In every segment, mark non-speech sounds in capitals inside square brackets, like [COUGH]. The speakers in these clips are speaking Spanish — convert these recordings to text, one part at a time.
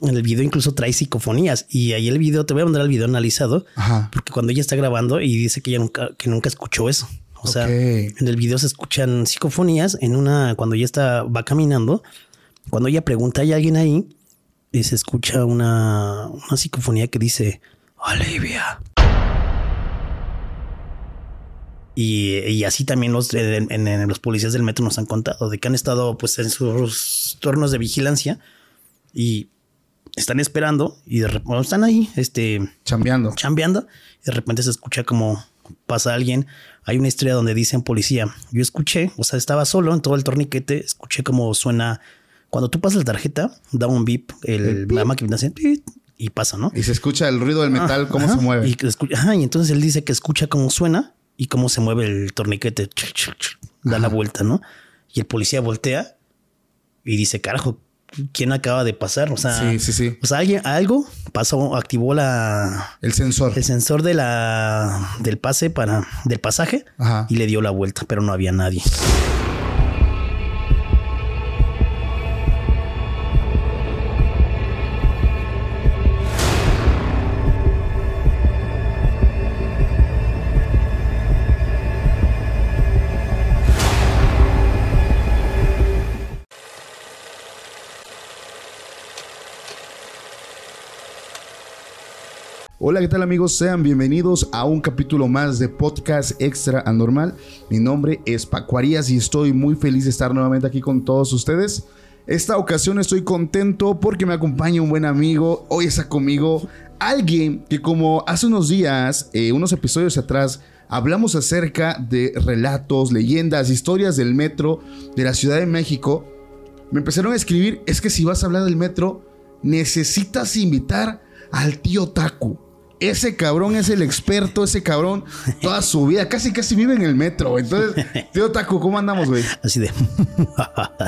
en el video incluso trae psicofonías y ahí el video, te voy a mandar el video analizado, Ajá. porque cuando ella está grabando y dice que ella nunca, que nunca escuchó eso. O sea, Ok. en el video se escuchan psicofonías en una, cuando ella está, va caminando, cuando ella pregunta, ¿hay alguien ahí? Y se escucha una, una psicofonía que dice, Olivia. Y, y así también los, en, en- en los policías del metro nos han contado de que han estado pues en sus turnos de vigilancia y están esperando y de repente están ahí, este, Chambeando. chambeando y de repente se escucha como pasa alguien. Hay una historia donde dicen policía. Yo escuché, o sea, estaba solo en todo el torniquete, escuché como suena cuando tú pasas la tarjeta, da un beep, el, El beep. la máquina hace y pasa, ¿no? Y se escucha el ruido del metal, cómo Ajá, se mueve. Y, que escu- ajá, y entonces él dice que escucha cómo suena y cómo se mueve el torniquete. Da la vuelta, ¿no? Y el policía voltea y dice, carajo, ¿quién acaba de pasar? O sea, Sí, sí, sí. o sea, alguien, algo pasó, activó la, El sensor. el sensor de la del pase para del pasaje Ajá. y le dio la vuelta, pero no había nadie. Hola, ¿qué tal amigos? Sean bienvenidos a un capítulo más de Podcast Extra Anormal. Mi nombre es Paco Arias y estoy muy feliz de estar nuevamente aquí con todos ustedes. Esta ocasión estoy contento porque me acompaña un buen amigo. Hoy está conmigo alguien que como hace unos días, eh, unos episodios atrás, hablamos acerca de relatos, leyendas, historias del metro de la Ciudad de México. Me empezaron a escribir, es que si vas a hablar del metro, necesitas invitar al tío Taku. Ese cabrón es el experto, ese cabrón, toda su vida, casi casi vive en el metro. Entonces, [LAUGHS] tío Taku, ¿cómo andamos, güey? Así de.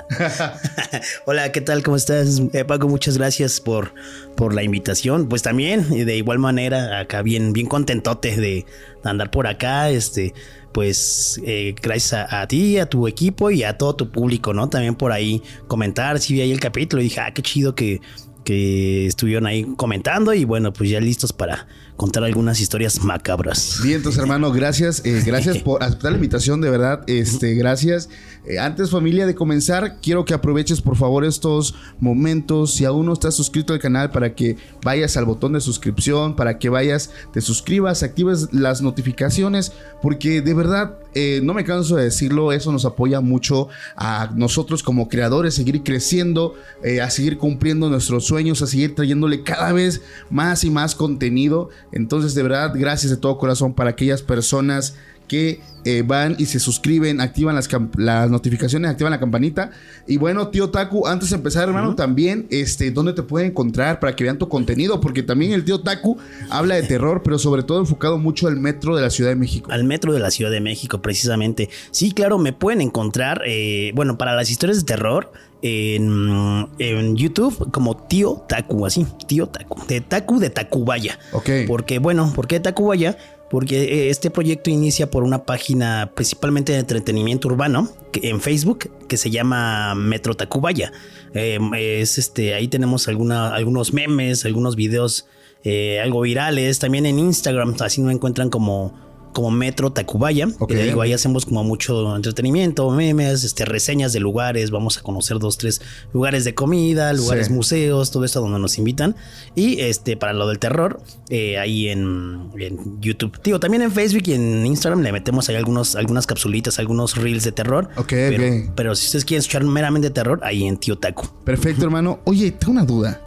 [LAUGHS] Hola, ¿qué tal? ¿Cómo estás? Eh, Paco, muchas gracias por, por la invitación. Pues también, y de igual manera, acá bien, bien contentote de andar por acá. Este, pues eh, gracias a, a ti, a tu equipo y a todo tu público, ¿no? También por ahí comentar. Si vi ahí el capítulo y dije, ah, qué chido que, que estuvieron ahí comentando. Y bueno, pues ya listos para contar algunas historias macabras. Bien, entonces, hermano, gracias. eh, gracias por aceptar la invitación, de verdad. Este, gracias. Eh, antes, familia, de comenzar, quiero que aproveches, por favor, estos momentos. Si aún no estás suscrito al canal, para que vayas al botón de suscripción, para que vayas, te suscribas, actives las notificaciones, porque de verdad, eh, no me canso de decirlo, eso nos apoya mucho a nosotros como creadores, seguir creciendo, eh, a seguir cumpliendo nuestros sueños, a seguir trayéndole cada vez más y más contenido. Entonces, de verdad, gracias de todo corazón para aquellas personas que eh, van y se suscriben, activan las, las notificaciones, activan la campanita. Y bueno, tío Taku, antes de empezar, hermano, también, este, ¿dónde te pueden encontrar para que vean tu contenido? Porque también el tío Taku habla de terror, pero sobre todo enfocado mucho al metro de la Ciudad de México. Al metro de la Ciudad de México, precisamente. Sí, claro, me pueden encontrar, eh, bueno, para las historias de terror, en, en YouTube, como Tío Taku, así, Tío Taku, de Taku de Tacubaya. Ok. Porque, bueno, ¿por qué Tacubaya? Porque eh, este proyecto inicia por una página principalmente de entretenimiento urbano en Facebook que se llama Metro Tacubaya. Eh, es este, ahí tenemos algunos memes, algunos videos eh, algo virales. También en Instagram, así nos encuentran como, como Metro Tacubaya. Ok. Y le digo, ahí hacemos como mucho entretenimiento, memes, este, reseñas de lugares. Vamos a conocer dos, tres lugares de comida, lugares Sí. museos, todo esto donde nos invitan. Y este, para lo del terror, eh, ahí en, en YouTube. Digo, también en Facebook y en Instagram le metemos ahí algunos, algunas capsulitas, algunos reels de terror. Ok, pero, ok. pero si ustedes quieren escuchar meramente terror, ahí en Tío Taku. Perfecto, hermano. Oye, tengo una duda.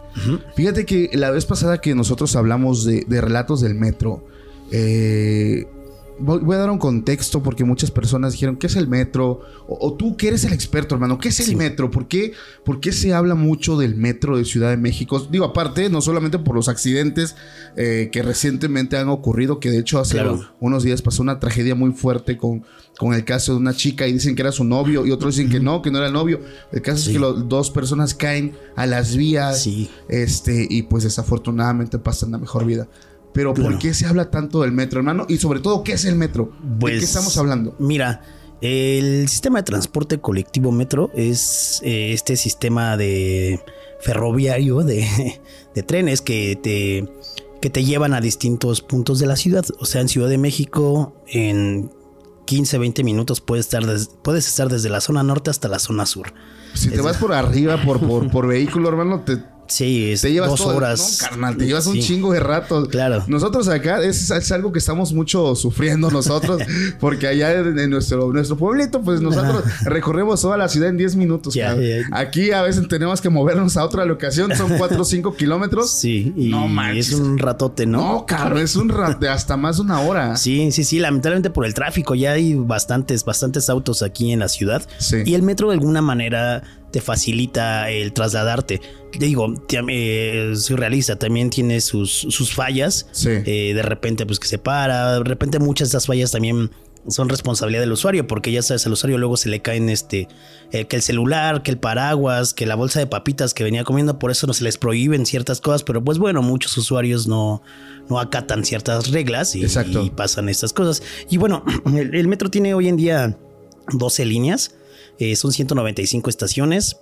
Fíjate que la vez pasada que nosotros hablamos de, de relatos del metro, eh, voy, voy a dar un contexto porque muchas personas dijeron, ¿qué es el metro? O, o tú que eres el experto, hermano, ¿qué es el Sí. metro? ¿Por qué, ¿Por qué se habla mucho del metro de Ciudad de México? Digo, aparte, no solamente por los accidentes eh, que recientemente han ocurrido, que de hecho hace Claro. unos días pasó una tragedia muy fuerte con, con el caso de una chica y dicen que era su novio y otros dicen que no, que no era el novio. El caso Sí. es que las dos personas caen a las vías Sí. este, y pues desafortunadamente pasan la mejor vida. Pero ¿por Claro. qué se habla tanto del metro, hermano? Y sobre todo, ¿qué es el metro? ¿De Pues, qué estamos hablando? Mira, el sistema de transporte colectivo metro es eh, este sistema de ferroviario de, [LAUGHS] de trenes que te, que te llevan a distintos puntos de la ciudad. O sea, en Ciudad de México, en 15, 20 minutos puedes estar, puedes estar desde la zona norte hasta la zona sur. Si te vas por arriba, por, por, [LAUGHS] por vehículo, hermano, te, Sí, es te llevas dos horas. No, carnal, te llevas un chingo de rato. Claro. Nosotros acá es, algo que estamos mucho sufriendo nosotros, [LAUGHS] porque allá en, nuestro, nuestro pueblito, pues nosotros recorremos toda la ciudad en 10 minutos. Aquí a veces tenemos que movernos a otra locación, son 4 o 5 kilómetros. Sí, y no es un ratote, ¿no? No, caro, es un rato hasta más de una hora. Sí, sí, sí, lamentablemente por el tráfico ya hay bastantes, bastantes autos aquí en la ciudad. Sí. Y el metro de alguna manera te facilita el trasladarte. Digo, eh, surrealista, también tiene sus, sus fallas. Eh, de repente, pues que se para. De repente, muchas de esas fallas también son responsabilidad del usuario, porque ya sabes, al usuario luego se le caen este, eh, que el celular, que el paraguas, que la bolsa de papitas que venía comiendo, por eso no se les prohíben ciertas cosas, pero pues bueno, muchos usuarios no, no acatan ciertas reglas y, pasan estas cosas. Y bueno, [CLEARS THROAT] el metro tiene hoy en día 12 líneas. Eh, son 195 estaciones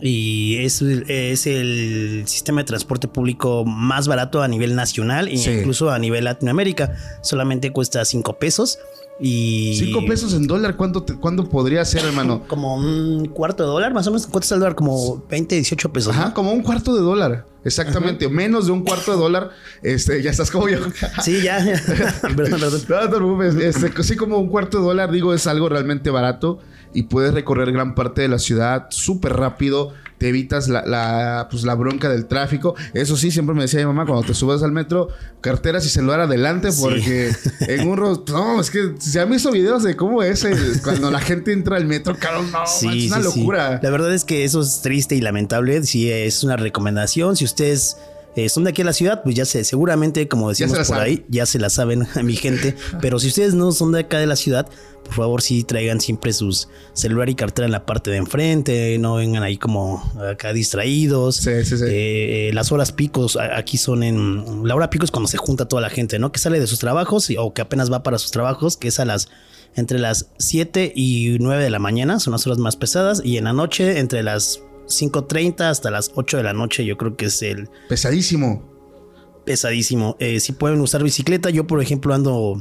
y es, es, el sistema de transporte público más barato a nivel nacional e incluso a nivel Latinoamérica. Solamente cuesta 5 pesos. Y 5 pesos en dólar, ¿cuánto, ¿cuándo podría ser, hermano? [LAUGHS] Como un cuarto de dólar, más o menos. ¿Cuánto está el dólar? Como 20, 18 pesos. Ajá, como un cuarto de dólar. Exactamente, menos de un cuarto de dólar. Este, ya estás como yo. [LAUGHS] Sí, ya. [LAUGHS] perdón, perdón. No, te preocupes. Este, sí, como un cuarto de dólar, digo, es algo realmente barato y puedes recorrer gran parte de la ciudad súper rápido. Te evitas la, la, pues, la bronca del tráfico. Eso sí, siempre me decía mi mamá, cuando te subas al metro, carteras y celular adelante, porque [LAUGHS] en un... No, es que se han visto videos de cómo es cuando la gente entra al metro, caro, no, es una locura. La verdad es que eso es triste y lamentable. Sí, es una recomendación. Si ustedes... Eh, son de aquí a la ciudad, pues ya sé, seguramente, como decimos por ahí, ya se la saben a mi gente. [LAUGHS] Pero si ustedes no son de acá de la ciudad, por favor sí traigan siempre sus celular y cartera en la parte de enfrente, no vengan ahí como acá distraídos. Sí, sí, sí. Eh, las horas picos aquí son en... La hora pico es cuando se junta toda la gente, ¿no? Que sale de sus trabajos o que apenas va para sus trabajos, que es a las... Entre las 7 y 9 de la mañana, son las horas más pesadas, y en la noche entre las 5.30 hasta las 8 de la noche, yo creo que es el... Pesadísimo. Pesadísimo. Eh, si pueden usar bicicleta, yo por ejemplo ando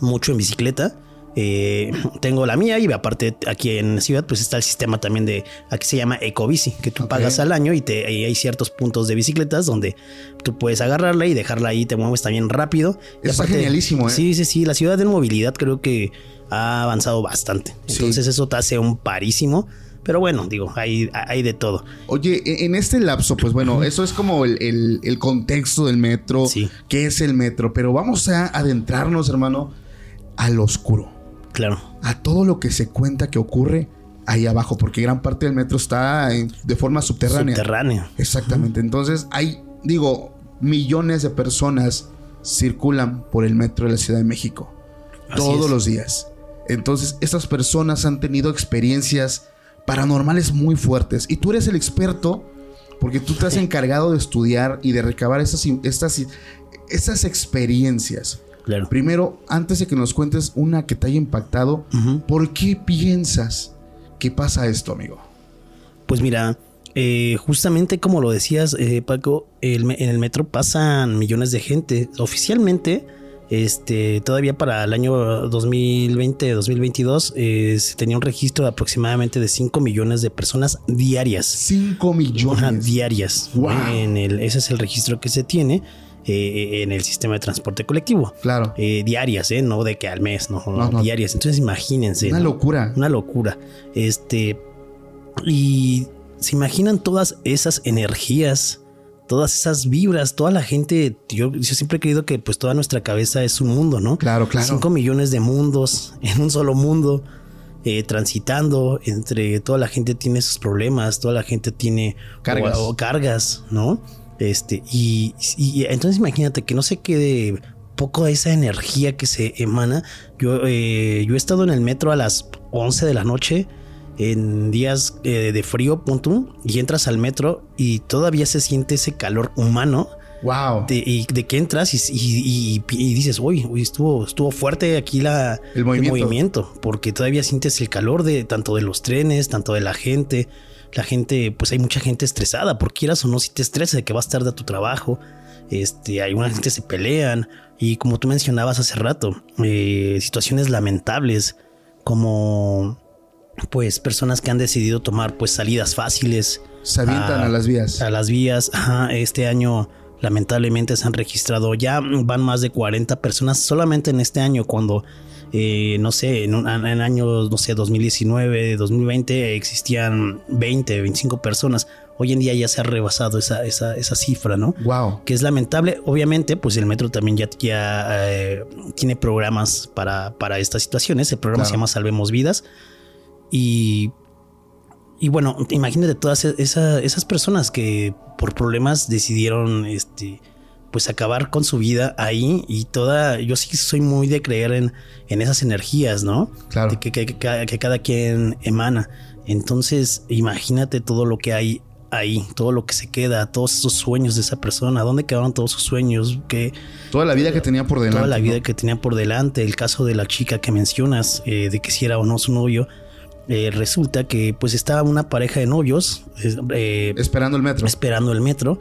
mucho en bicicleta. Eh, [CLEARS THROAT] tengo la mía y aparte aquí en la ciudad pues está el sistema también de aquí se llama Ecobici que tú pagas al año y, te, hay ciertos puntos de bicicletas donde tú puedes agarrarla y dejarla ahí te mueves también rápido está genialísimo ¿eh? sí sí sí la ciudad de movilidad creo que ha avanzado bastante entonces eso te hace un parísimo pero bueno, digo, hay, hay de todo. Oye, e, en este lapso, pues bueno, eso es como el, el contexto del metro. Sí. ¿Qué es el metro? Pero vamos a adentrarnos, hermano, al oscuro. Claro. A todo lo que se cuenta que ocurre ahí abajo, porque gran parte del metro está de forma subterránea. Subterránea. Exactamente. Entonces, hay, digo, millones de personas circulan por el metro de la Ciudad de México todos los días. Entonces, estas personas han tenido experiencias paranormales muy fuertes. Y tú eres el experto porque tú te has encargado de estudiar y de recabar estas, estas, estas experiencias. Primero, antes de que nos cuentes una que te haya impactado, ¿por qué piensas que pasa esto, amigo? Pues mira, eh, justamente como lo decías, eh, Paco, en el metro pasan millones de gente. Oficialmente, este, todavía para el año 2020-2022 eh, se tenía un registro de aproximadamente de 5 millones de personas diarias. 5 millones. diarias. En el, ese es el registro que se tiene. Eh, en el sistema de transporte colectivo. Claro. Eh, diarias, ¿eh? No de que al mes, no, diarias. Entonces imagínense. Una locura. Una locura. Este. Y se imaginan todas esas energías, todas esas vibras, toda la gente. Yo, yo siempre he creído que pues toda nuestra cabeza es un mundo, ¿no? Claro, claro. Cinco millones de mundos en un solo mundo. Eh, transitando entre toda la gente tiene sus problemas, toda la gente tiene cargas, cargas ¿no? Este, y, entonces imagínate que no se quede poco de esa energía que se emana. Yo, eh, yo he estado en el metro a las 11 de la noche en días eh, de frío, punto, y entras al metro y todavía se siente ese calor humano. Wow. De, y de que entras y, dices, uy, estuvo, estuvo fuerte aquí la, el movimiento. el movimiento. porque todavía sientes el calor de tanto de los trenes, tanto de la gente la gente, pues hay mucha gente estresada, por quieras o no, si te estresas de que vas tarde a tu trabajo, este, alguna gente se pelean y como tú mencionabas hace rato, eh, situaciones lamentables como pues personas que han decidido tomar pues salidas fáciles. Se avientan a, las vías. A las vías. este año lamentablemente se han registrado ya van más de 40 personas solamente en este año cuando eh, no sé, en, en, años, no sé, 2019, 2020 existían 20, 25 personas. Hoy en día ya se ha rebasado esa, esa, esa cifra, ¿no? Wow. Que es lamentable. Obviamente, pues el metro también ya, ya eh, tiene programas para, para estas situaciones. El programa se llama Salvemos Vidas. Y, y bueno, imagínate todas esas personas que por problemas decidieron este, pues acabar con su vida ahí y toda, yo sí soy muy de creer en, en esas energías, ¿no? Claro. que, que, que, cada quien emana. Entonces, imagínate todo lo que hay ahí, todo lo que se queda, todos esos sueños de esa persona, ¿dónde quedaron todos sus sueños? que toda la vida que tenía por delante. Toda la vida que tenía por delante, el caso de la chica que mencionas, eh, de que si era o no su novio, eh, resulta que pues estaba una pareja de novios. Eh, esperando el metro. Esperando el metro.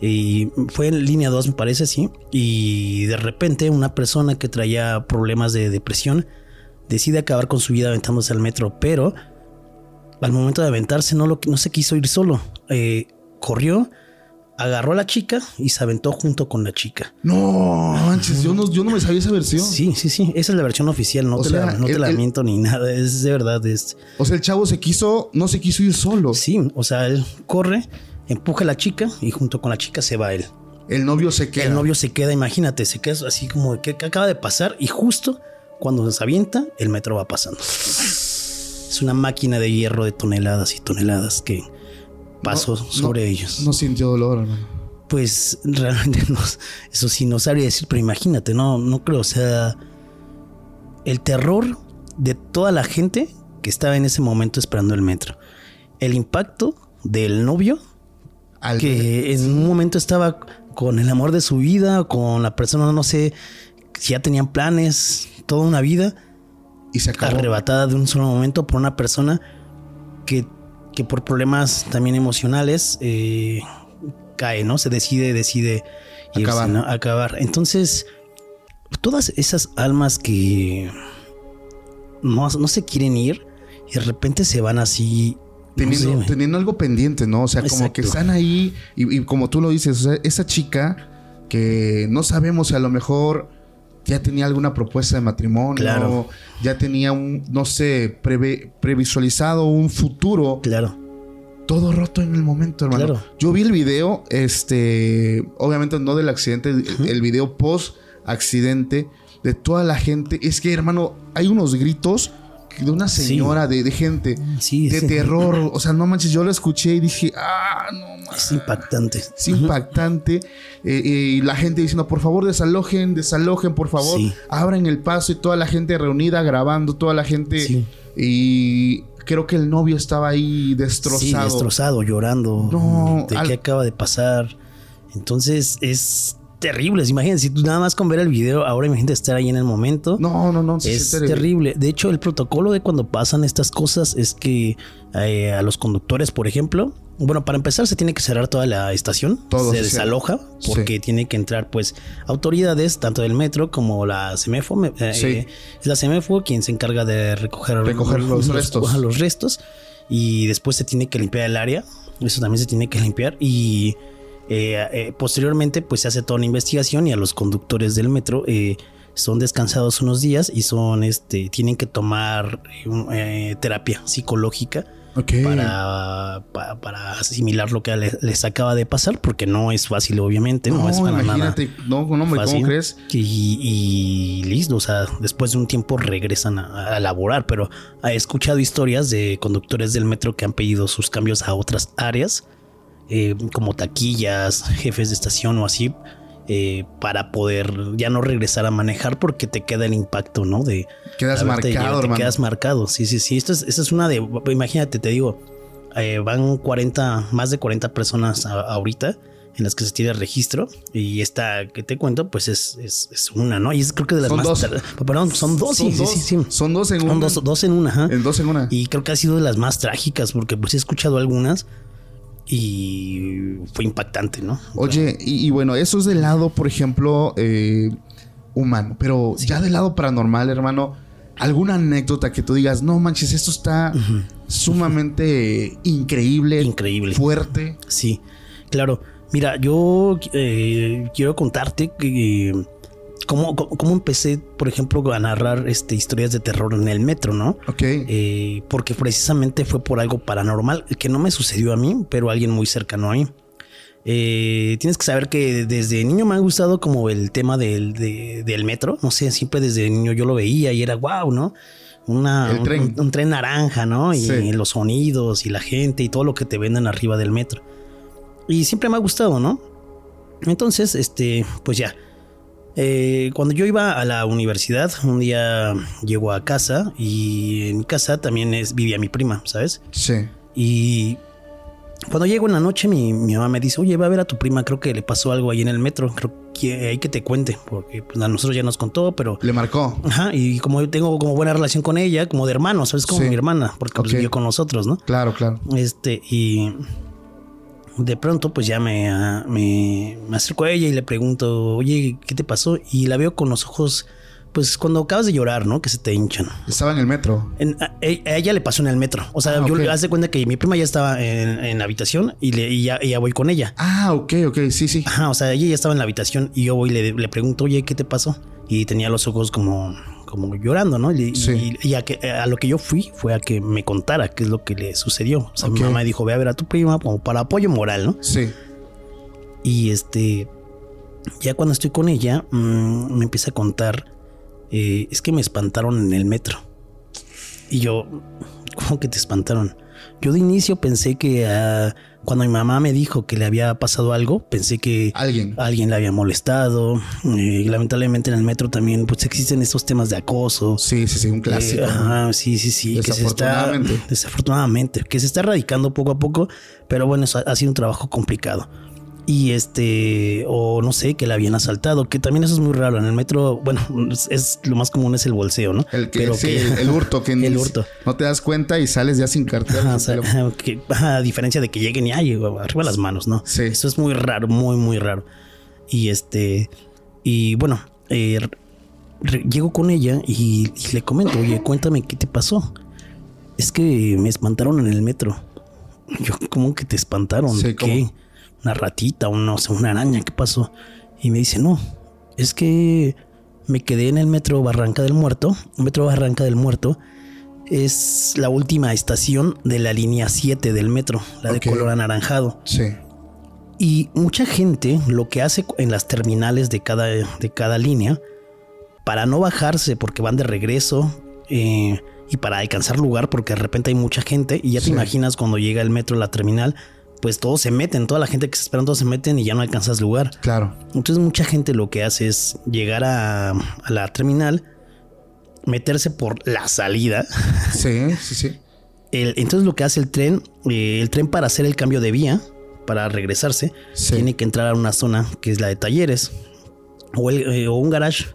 Y fue en línea 2, me parece, sí. Y de repente una persona que traía problemas de depresión decide acabar con su vida aventándose al metro, pero al momento de aventarse no, lo, no se quiso ir solo. Eh, corrió, agarró a la chica y se aventó junto con la chica. No, manches, yo no, yo no me sabía esa versión. Sí, sí, sí. Esa es la versión oficial. No te, la, no te la miento ni nada. Es de verdad. Es... O sea, el chavo se quiso, no se quiso ir solo. Sí, o sea, él corre, empuja a la chica y junto con la chica se va él. El novio se queda. El novio se queda, imagínate, se queda así como que, acaba de pasar y justo cuando se avienta, el metro va pasando. Es una máquina de hierro de toneladas y toneladas que pasó sobre ellos. No sintió dolor, hermano. Pues realmente no, eso sí no sabría decir, pero imagínate, no, no creo, o sea, el terror de toda la gente que estaba en ese momento esperando el metro. El impacto del novio que en un momento estaba con el amor de su vida, con la persona, no sé, si ya tenían planes, toda una vida. Y se acabó. Arrebatada de un solo momento por una persona que, que por problemas también emocionales eh, cae, ¿no? Se decide, decide acabar. acabar. Entonces, todas esas almas que no, no se quieren ir y de repente se van así Teniendo, algo pendiente, ¿no? O sea, como que están ahí y, como tú lo dices, esa chica que no sabemos si a lo mejor ya tenía alguna propuesta de matrimonio, claro. ya tenía un, no sé, previsualizado un futuro. Claro. Todo roto en el momento, hermano. Claro. Yo vi el video, este, obviamente no del accidente, el video post accidente de toda la gente. Es que, hermano, hay unos gritos de una señora, de, gente, de terror. O sea, no manches, yo lo escuché y dije, ah, no manches. Es impactante. Es impactante. Eh, y la gente diciendo, por favor, desalojen, desalojen, por favor. Abran el paso y toda la gente reunida grabando, toda la gente. Y creo que el novio estaba ahí destrozado. Sí, destrozado, llorando. No. De qué acaba de pasar. Entonces es terribles. Imagínense, si tú nada más con ver el video, ahora imagínate estar ahí en el momento. No, no, no. es terrible. De hecho, el protocolo de cuando pasan estas cosas es que eh, a los conductores, por ejemplo, bueno, para empezar se tiene que cerrar toda la estación. Todo se desaloja porque tiene que entrar pues autoridades tanto del metro como la CEMEFO. Eh, es la CEMEFO quien se encarga de recoger, recoger los, restos. [LAUGHS] los restos y después se tiene que limpiar el área. Eso también se tiene que limpiar y eh, eh, posteriormente, pues se hace toda una investigación y a los conductores del metro eh, son descansados unos días y son, este, tienen que tomar terapia psicológica para, para, asimilar lo que les, acaba de pasar, porque no es fácil, obviamente, no, es para imagínate, No, no, ¿cómo crees? Y, listo, o sea, después de un tiempo regresan a, a, laborar, pero he escuchado historias de conductores del metro que han pedido sus cambios a otras áreas eh, como taquillas, jefes de estación o así, eh, para poder ya no regresar a manejar porque te queda el impacto, ¿no? De quedas marcado, te quedas marcado. Sí, sí, sí. Esto es, esta es una de, imagínate, te digo, eh, van 40, más de 40 personas ahorita en las que se tiene registro. Y esta que te cuento, pues es, es, es una, ¿no? Y es creo que de las Son más. dos. Perdón, son dos, Son sí, dos. sí, sí, sí. Son dos en Son una. dos, dos en una, ajá. En dos en una. Y creo que ha sido de las más trágicas, porque pues he escuchado algunas y fue impactante, ¿no? Oye, y, y bueno, eso es del lado, por ejemplo, eh, humano. Pero ya del lado paranormal, hermano, ¿alguna anécdota que tú digas, no manches, esto está sumamente increíble, Increíble. fuerte? Sí, claro. Mira, yo eh, quiero contarte que eh, cómo, cómo- empecé, por ejemplo, a narrar este, historias de terror en el metro, ¿no? Ok. Eh, porque precisamente fue por algo paranormal que no me sucedió a mí, pero a alguien muy cercano a mí. Eh, tienes que saber que desde niño me ha gustado como el tema del, de- del metro. No sé, siempre desde niño yo lo veía y era wow, ¿no? Una, El tren. Un, un tren naranja, ¿no? Y Sí. los sonidos y la gente y todo lo que te venden arriba del metro. Y siempre me ha gustado, ¿no? Entonces, este, pues ya. Eh, cuando yo iba a la universidad, un día llego a casa y en mi casa también es, vivía mi prima, ¿sabes? Sí. Y cuando llego en la noche, mi, mi mamá me dice, oye, va a ver a tu prima, creo que le pasó algo ahí en el metro, creo que hay que te cuente, porque pues, a nosotros ya nos contó, pero... Le marcó. Ajá, y como yo tengo como buena relación con ella, como de hermano, ¿sabes? Como Sí. mi hermana, porque pues, vivió con nosotros, ¿no? Claro, claro. Este, y de pronto, pues ya me, ah, me, me acerco a ella y le pregunto, oye, ¿qué te pasó? Y la veo con los ojos, pues cuando acabas de llorar, ¿no? Que se te hinchan. Estaba en el metro. En- a, e- a ella le pasó en el metro. O sea, Ah, yo ok. le hace cuenta que mi prima ya estaba en, en la habitación y, le, y ya, y ya voy con ella. Ah, ok, ok. Sí, sí. Ajá, o sea, ella ya estaba en la habitación y yo voy y le, le pregunto, oye, ¿qué te pasó? Y tenía los ojos como, como llorando, ¿no? Y, Sí. y- y a, que, a lo que yo fui fue a que me contara qué es lo que le sucedió. O sea, mi mamá dijo, ve a ver a tu prima como para apoyo moral, ¿no? Sí. Y este, ya cuando estoy con ella, mm, me empieza a contar, eh, es que me espantaron en el metro. Y yo, ¿cómo que te espantaron? Yo de inicio pensé que ah, cuando mi mamá me dijo que le había pasado algo, pensé que Alguien. alguien le había molestado. Eh, lamentablemente en el metro también pues existen estos temas de acoso. Sí, sí, sí. Un clásico. Eh, ajá, sí, sí, sí. Que se está, Desafortunadamente. desafortunadamente, que se está erradicando poco a poco, pero bueno, eso ha sido un trabajo complicado. Y este, o no sé, que la habían asaltado, que también eso es muy raro. En el metro, bueno, es, es- lo más común es el bolseo, ¿no? El que, Pero sí, que- el, hurto, [LAUGHS] que el hurto. no te das cuenta y sales ya sin cartera. [LAUGHS] A diferencia de que lleguen y ay, arriba las manos, ¿no? Sí. Eso es muy raro, muy, muy raro. Y este, y bueno, eh, llego con ella y, y le comento, oye, cuéntame qué te pasó. Es que me espantaron en el metro. Yo, ¿cómo que te espantaron? Sí, ¿De ¿cómo? Una ratita, un, no sé, una araña, ¿qué pasó? Y me dice, no, es que me quedé en el metro Barranca del Muerto. Metro Barranca del Muerto es la última estación de la línea 7 del metro, la de color anaranjado. Sí. Y mucha gente lo que hace en las terminales de cada, de cada línea, para no bajarse porque van de regreso eh, y para alcanzar lugar porque de repente hay mucha gente y ya te Sí. imaginas cuando llega el metro a la terminal, pues todos se meten, toda la gente que se esperan, todos se meten y ya no alcanzas lugar. Claro. Entonces mucha gente lo que hace es llegar a, a la terminal, meterse por la salida. [LAUGHS] Sí, sí, sí. El- entonces lo que hace el tren, eh, el tren para hacer el cambio de vía, para regresarse, Sí. tiene que entrar a una zona que es la de talleres o, el- eh, o un garage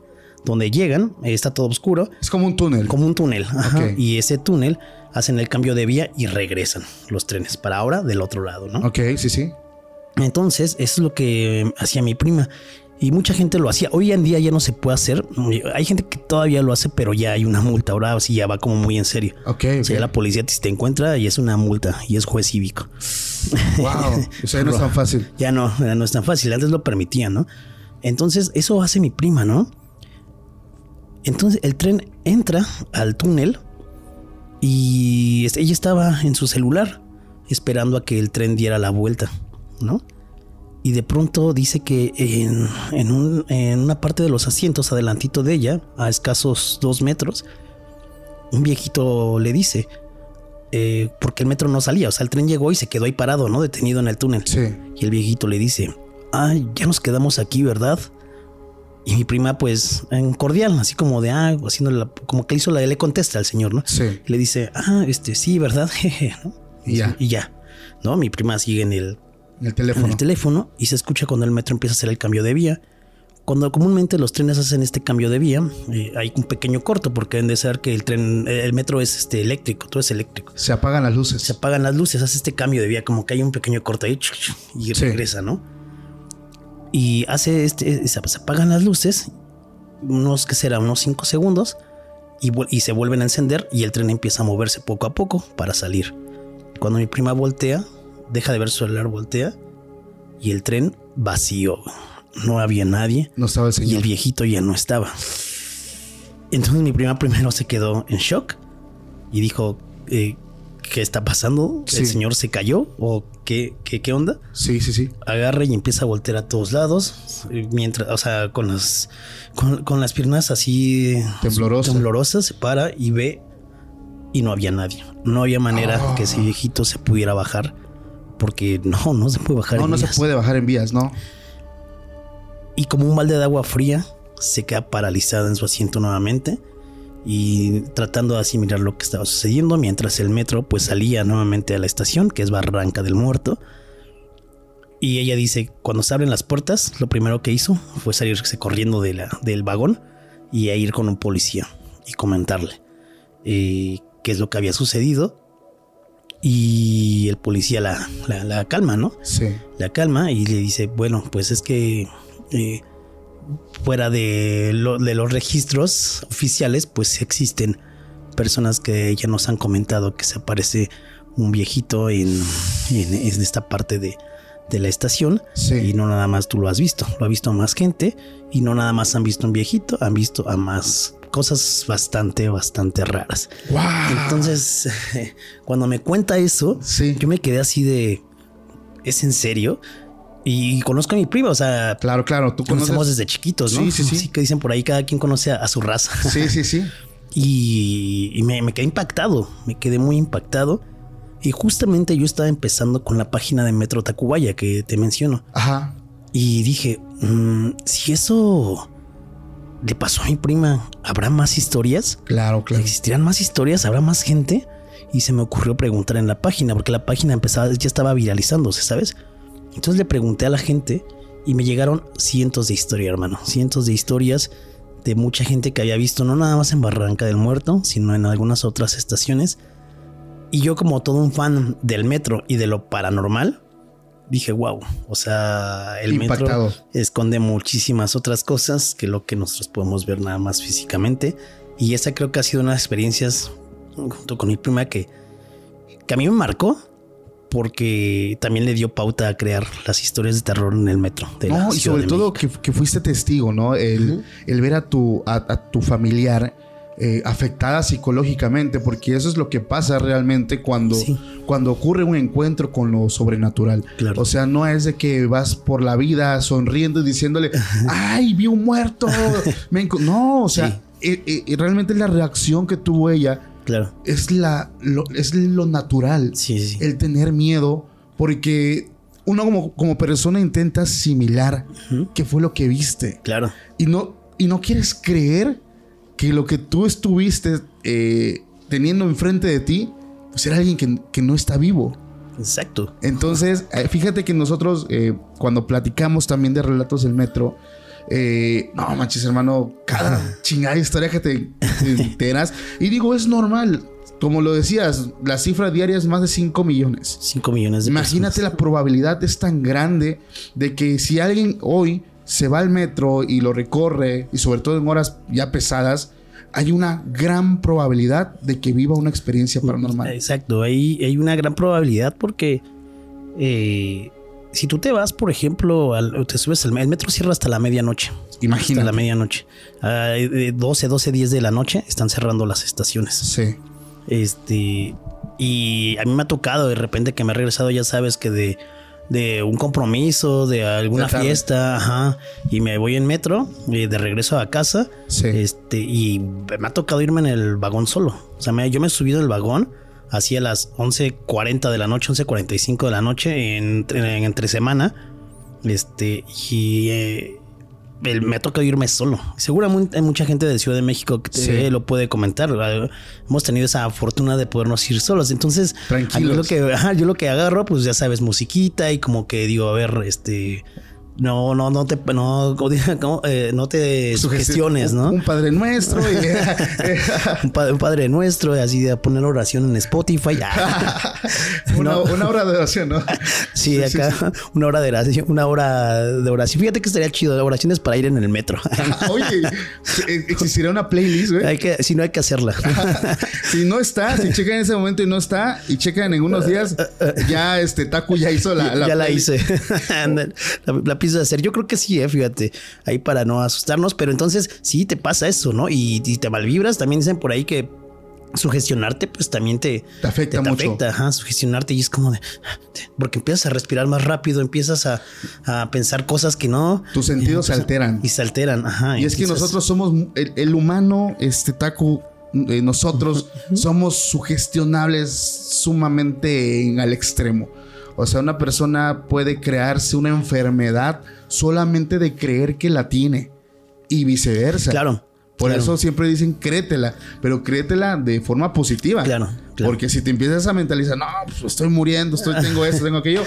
donde llegan, eh, está todo oscuro, Es como un túnel. como un túnel. ajá. Y ese túnel hacen el cambio de vía y regresan los trenes para ahora del otro lado, ¿no? Ok, sí, sí. Entonces, eso es lo que hacía mi prima. Y mucha gente lo hacía. Hoy en día ya no se puede hacer. Hay gente que todavía lo hace, pero ya hay una multa. Ahora sí ya va como muy en serio. Ok, O sea, ya la policía te, te encuentra y es una multa y es juez cívico. Wow. O sea, no es tan fácil. [LAUGHS] Ya no, ya no es tan fácil. Antes lo permitían, ¿no? Entonces, eso hace mi prima, ¿no? Entonces, el tren entra al túnel y ella estaba en su celular esperando a que el tren diera la vuelta, ¿no? Y de pronto dice que en, en un- en una parte de los asientos adelantito de ella, a escasos dos metros, un viejito le dice, eh, porque el metro no salía, o sea, el tren llegó y se quedó ahí parado, ¿no? Detenido en el túnel. Sí. Y el viejito le dice, ay, ya nos quedamos aquí, ¿verdad? Y mi prima, pues, en cordial, así como de, ah, haciendo la, como que hizo la, le contesta al señor, ¿no? Sí. Y le dice, ah, este, sí, ¿verdad? [LAUGHS] Jeje, ¿no? Y ya. Y ya, ¿no? Mi prima sigue en el, En el teléfono. En el teléfono y se escucha cuando el metro empieza a hacer el cambio de vía. Cuando comúnmente los trenes hacen este cambio de vía, eh, hay un pequeño corto porque deben de ser que el tren, el metro es este eléctrico, todo es eléctrico. Se apagan las luces. Se apagan las luces, hace este cambio de vía, como que hay un pequeño corto ahí y regresa, ¿no? Y hace este, se apagan las luces, unos que será, unos 5 segundos, y, y se vuelven a encender y el tren empieza a moverse poco a poco para salir. Cuando mi prima voltea, deja de ver su celular, voltea y el tren vacío. No había nadie. No estaba el señor. Y el viejito ya no estaba. Entonces mi prima primero se quedó en shock y dijo, eh, ¿qué está pasando? ¿El señor se cayó? ¿O qué, qué, qué, onda? Sí, sí, sí. Agarra y empieza a voltear a todos lados, mientras, o sea, con las, con, las piernas así temblorosas, se para y ve y no había nadie. No había manera que ese ah. viejito se pudiera bajar porque no, no se puede bajar no, en no vías. No, se puede bajar en vías, ¿no? Y como un balde de agua fría, se queda paralizada en su asiento nuevamente y tratando de asimilar lo que estaba sucediendo mientras el metro pues salía nuevamente a la estación que es Barranca del Muerto y ella dice cuando se abren las puertas lo primero que hizo fue salirse corriendo de la, del vagón y a ir con un policía y comentarle eh, qué es lo que había sucedido y el policía la, la, calma, ¿no? Sí. La calma y le dice, bueno, pues es que eh, fuera de, de, los registros oficiales, pues existen personas que ya nos han comentado que se aparece un viejito en, en, esta parte de, de la estación. Y no nada más tú lo has visto, lo ha visto más gente. Y no nada más han visto un viejito, han visto a más cosas bastante, bastante raras. Entonces, [LAUGHS] cuando me cuenta eso, yo me quedé así de, ¿es en serio? Y conozco a mi prima, o sea, claro, claro, tú conocemos desde chiquitos, ¿no? Sí, sí, sí. Así que dicen por ahí, cada quien conoce a, su raza. Sí, sí, sí. [LAUGHS] y, me, me, quedé impactado, me quedé muy impactado. Y justamente yo estaba empezando con la página de Metro Tacubaya que te menciono. Ajá. Y dije, mm, si eso le pasó a mi prima, ¿habrá más historias? Claro, claro. ¿Existirán más historias? ¿Habrá más gente? Y se me ocurrió preguntar en la página, porque la página empezaba, ya estaba viralizándose, ¿sabes? Entonces le pregunté a la gente y me llegaron cientos de historias, hermano. Cientos de historias de mucha gente que había visto, no nada más en Barranca del Muerto, sino en algunas otras estaciones. Y yo como todo un fan del metro y de lo paranormal, dije, wow, o sea, el metro esconde muchísimas otras cosas que lo que nosotros podemos ver nada más físicamente. Y esa creo que ha sido una de las experiencias junto con mi prima que, que a mí me marcó porque también le dio pauta a crear las historias de terror en el metro. no, y sobre todo que, fuiste testigo, ¿no? El, el ver a tu, a tu familiar eh, afectada psicológicamente, porque eso es lo que pasa realmente cuando, cuando ocurre un encuentro con lo sobrenatural. O sea, no es de que vas por la vida sonriendo y diciéndole, [LAUGHS] ay, vi un muerto. no, o sea, eh, eh, realmente la reacción que tuvo ella claro. es, la, lo, es lo natural. el tener miedo, porque uno como, como persona intenta asimilar qué fue lo que viste. Claro. Y no, y no quieres creer que lo que tú estuviste eh, teniendo enfrente de ti, pues era alguien que, no está vivo. Exacto. Entonces, eh, fíjate que nosotros, eh, cuando platicamos también de relatos del metro, no manches, hermano, cada chingada historia que te, enteras. y digo, es normal. Como lo decías, la cifra diaria es más de 5 millones. 5 millones de Imagínate la probabilidad es tan grande de que si alguien hoy se va al metro y lo recorre, y sobre todo en horas ya pesadas, hay una gran probabilidad de que viva una experiencia paranormal. Exacto, hay, hay una gran probabilidad porque eh, si tú te vas, por ejemplo, al, te subes al el metro cierra hasta la medianoche. Imagínate. Hasta la medianoche. A 12, 12, 10 de la noche están cerrando las estaciones. Sí. Este, y a mí me ha tocado de repente que me he regresado, ya sabes que de de un compromiso, de alguna fiesta, ajá, y me voy en metro y de regreso a casa, este, y me ha tocado irme en el vagón solo. O sea, yo me he subido el vagón hacia las 11.40 de la noche, 11.45 de la noche, en, entre semana, este, y, eh, el- me ha tocado irme solo. Seguramente hay mucha gente de Ciudad de México que Sí. lo puede comentar. Ah, Hemos tenido esa fortuna de podernos ir solos. Entonces, Tranquilos. lo que, ajá, yo lo que agarro, pues ya sabes, musiquita y como que digo, a ver, este. No, no, no te, no, eh, no te sugestiones, ¿no? Un, padre nuestro. y- [LAUGHS] Un, pa- un padre nuestro, así de poner oración en Spotify. [LAUGHS] [LAUGHS] Una, No. una hora de oración, ¿no? Sí, Sí, sí, acá una hora de oración, una hora de oración. Fíjate que estaría chido, oraciones para ir en el metro. Oye, eh, existirá una playlist, güey. hay que, si no hay que hacerla. Si no está, si checan en ese momento y no está, y checan en unos días, ya este Taku ya hizo la, ya la hice. la, la pienso hacer. Yo creo que sí, eh, fíjate. Ahí para no asustarnos. Pero entonces sí te pasa eso, ¿no? Y, y te malvibras. También dicen por ahí que sugestionarte, pues también te, Te afecta mucho. afecta, ajá, sugestionarte y es como de. Porque empiezas a respirar más rápido, empiezas a, a pensar cosas que no. Tus sentidos se alteran. Y se alteran, ajá. Y es que nosotros somos el, el humano, este Taku, eh, nosotros somos sugestionables sumamente en- al extremo. O sea, una persona puede crearse una enfermedad solamente de creer que la tiene y viceversa. Claro. Por claro. eso siempre dicen créetela, pero créetela de forma positiva. Claro, claro. Porque si te empiezas a mentalizar, no, pues estoy muriendo, estoy, tengo esto, tengo aquello.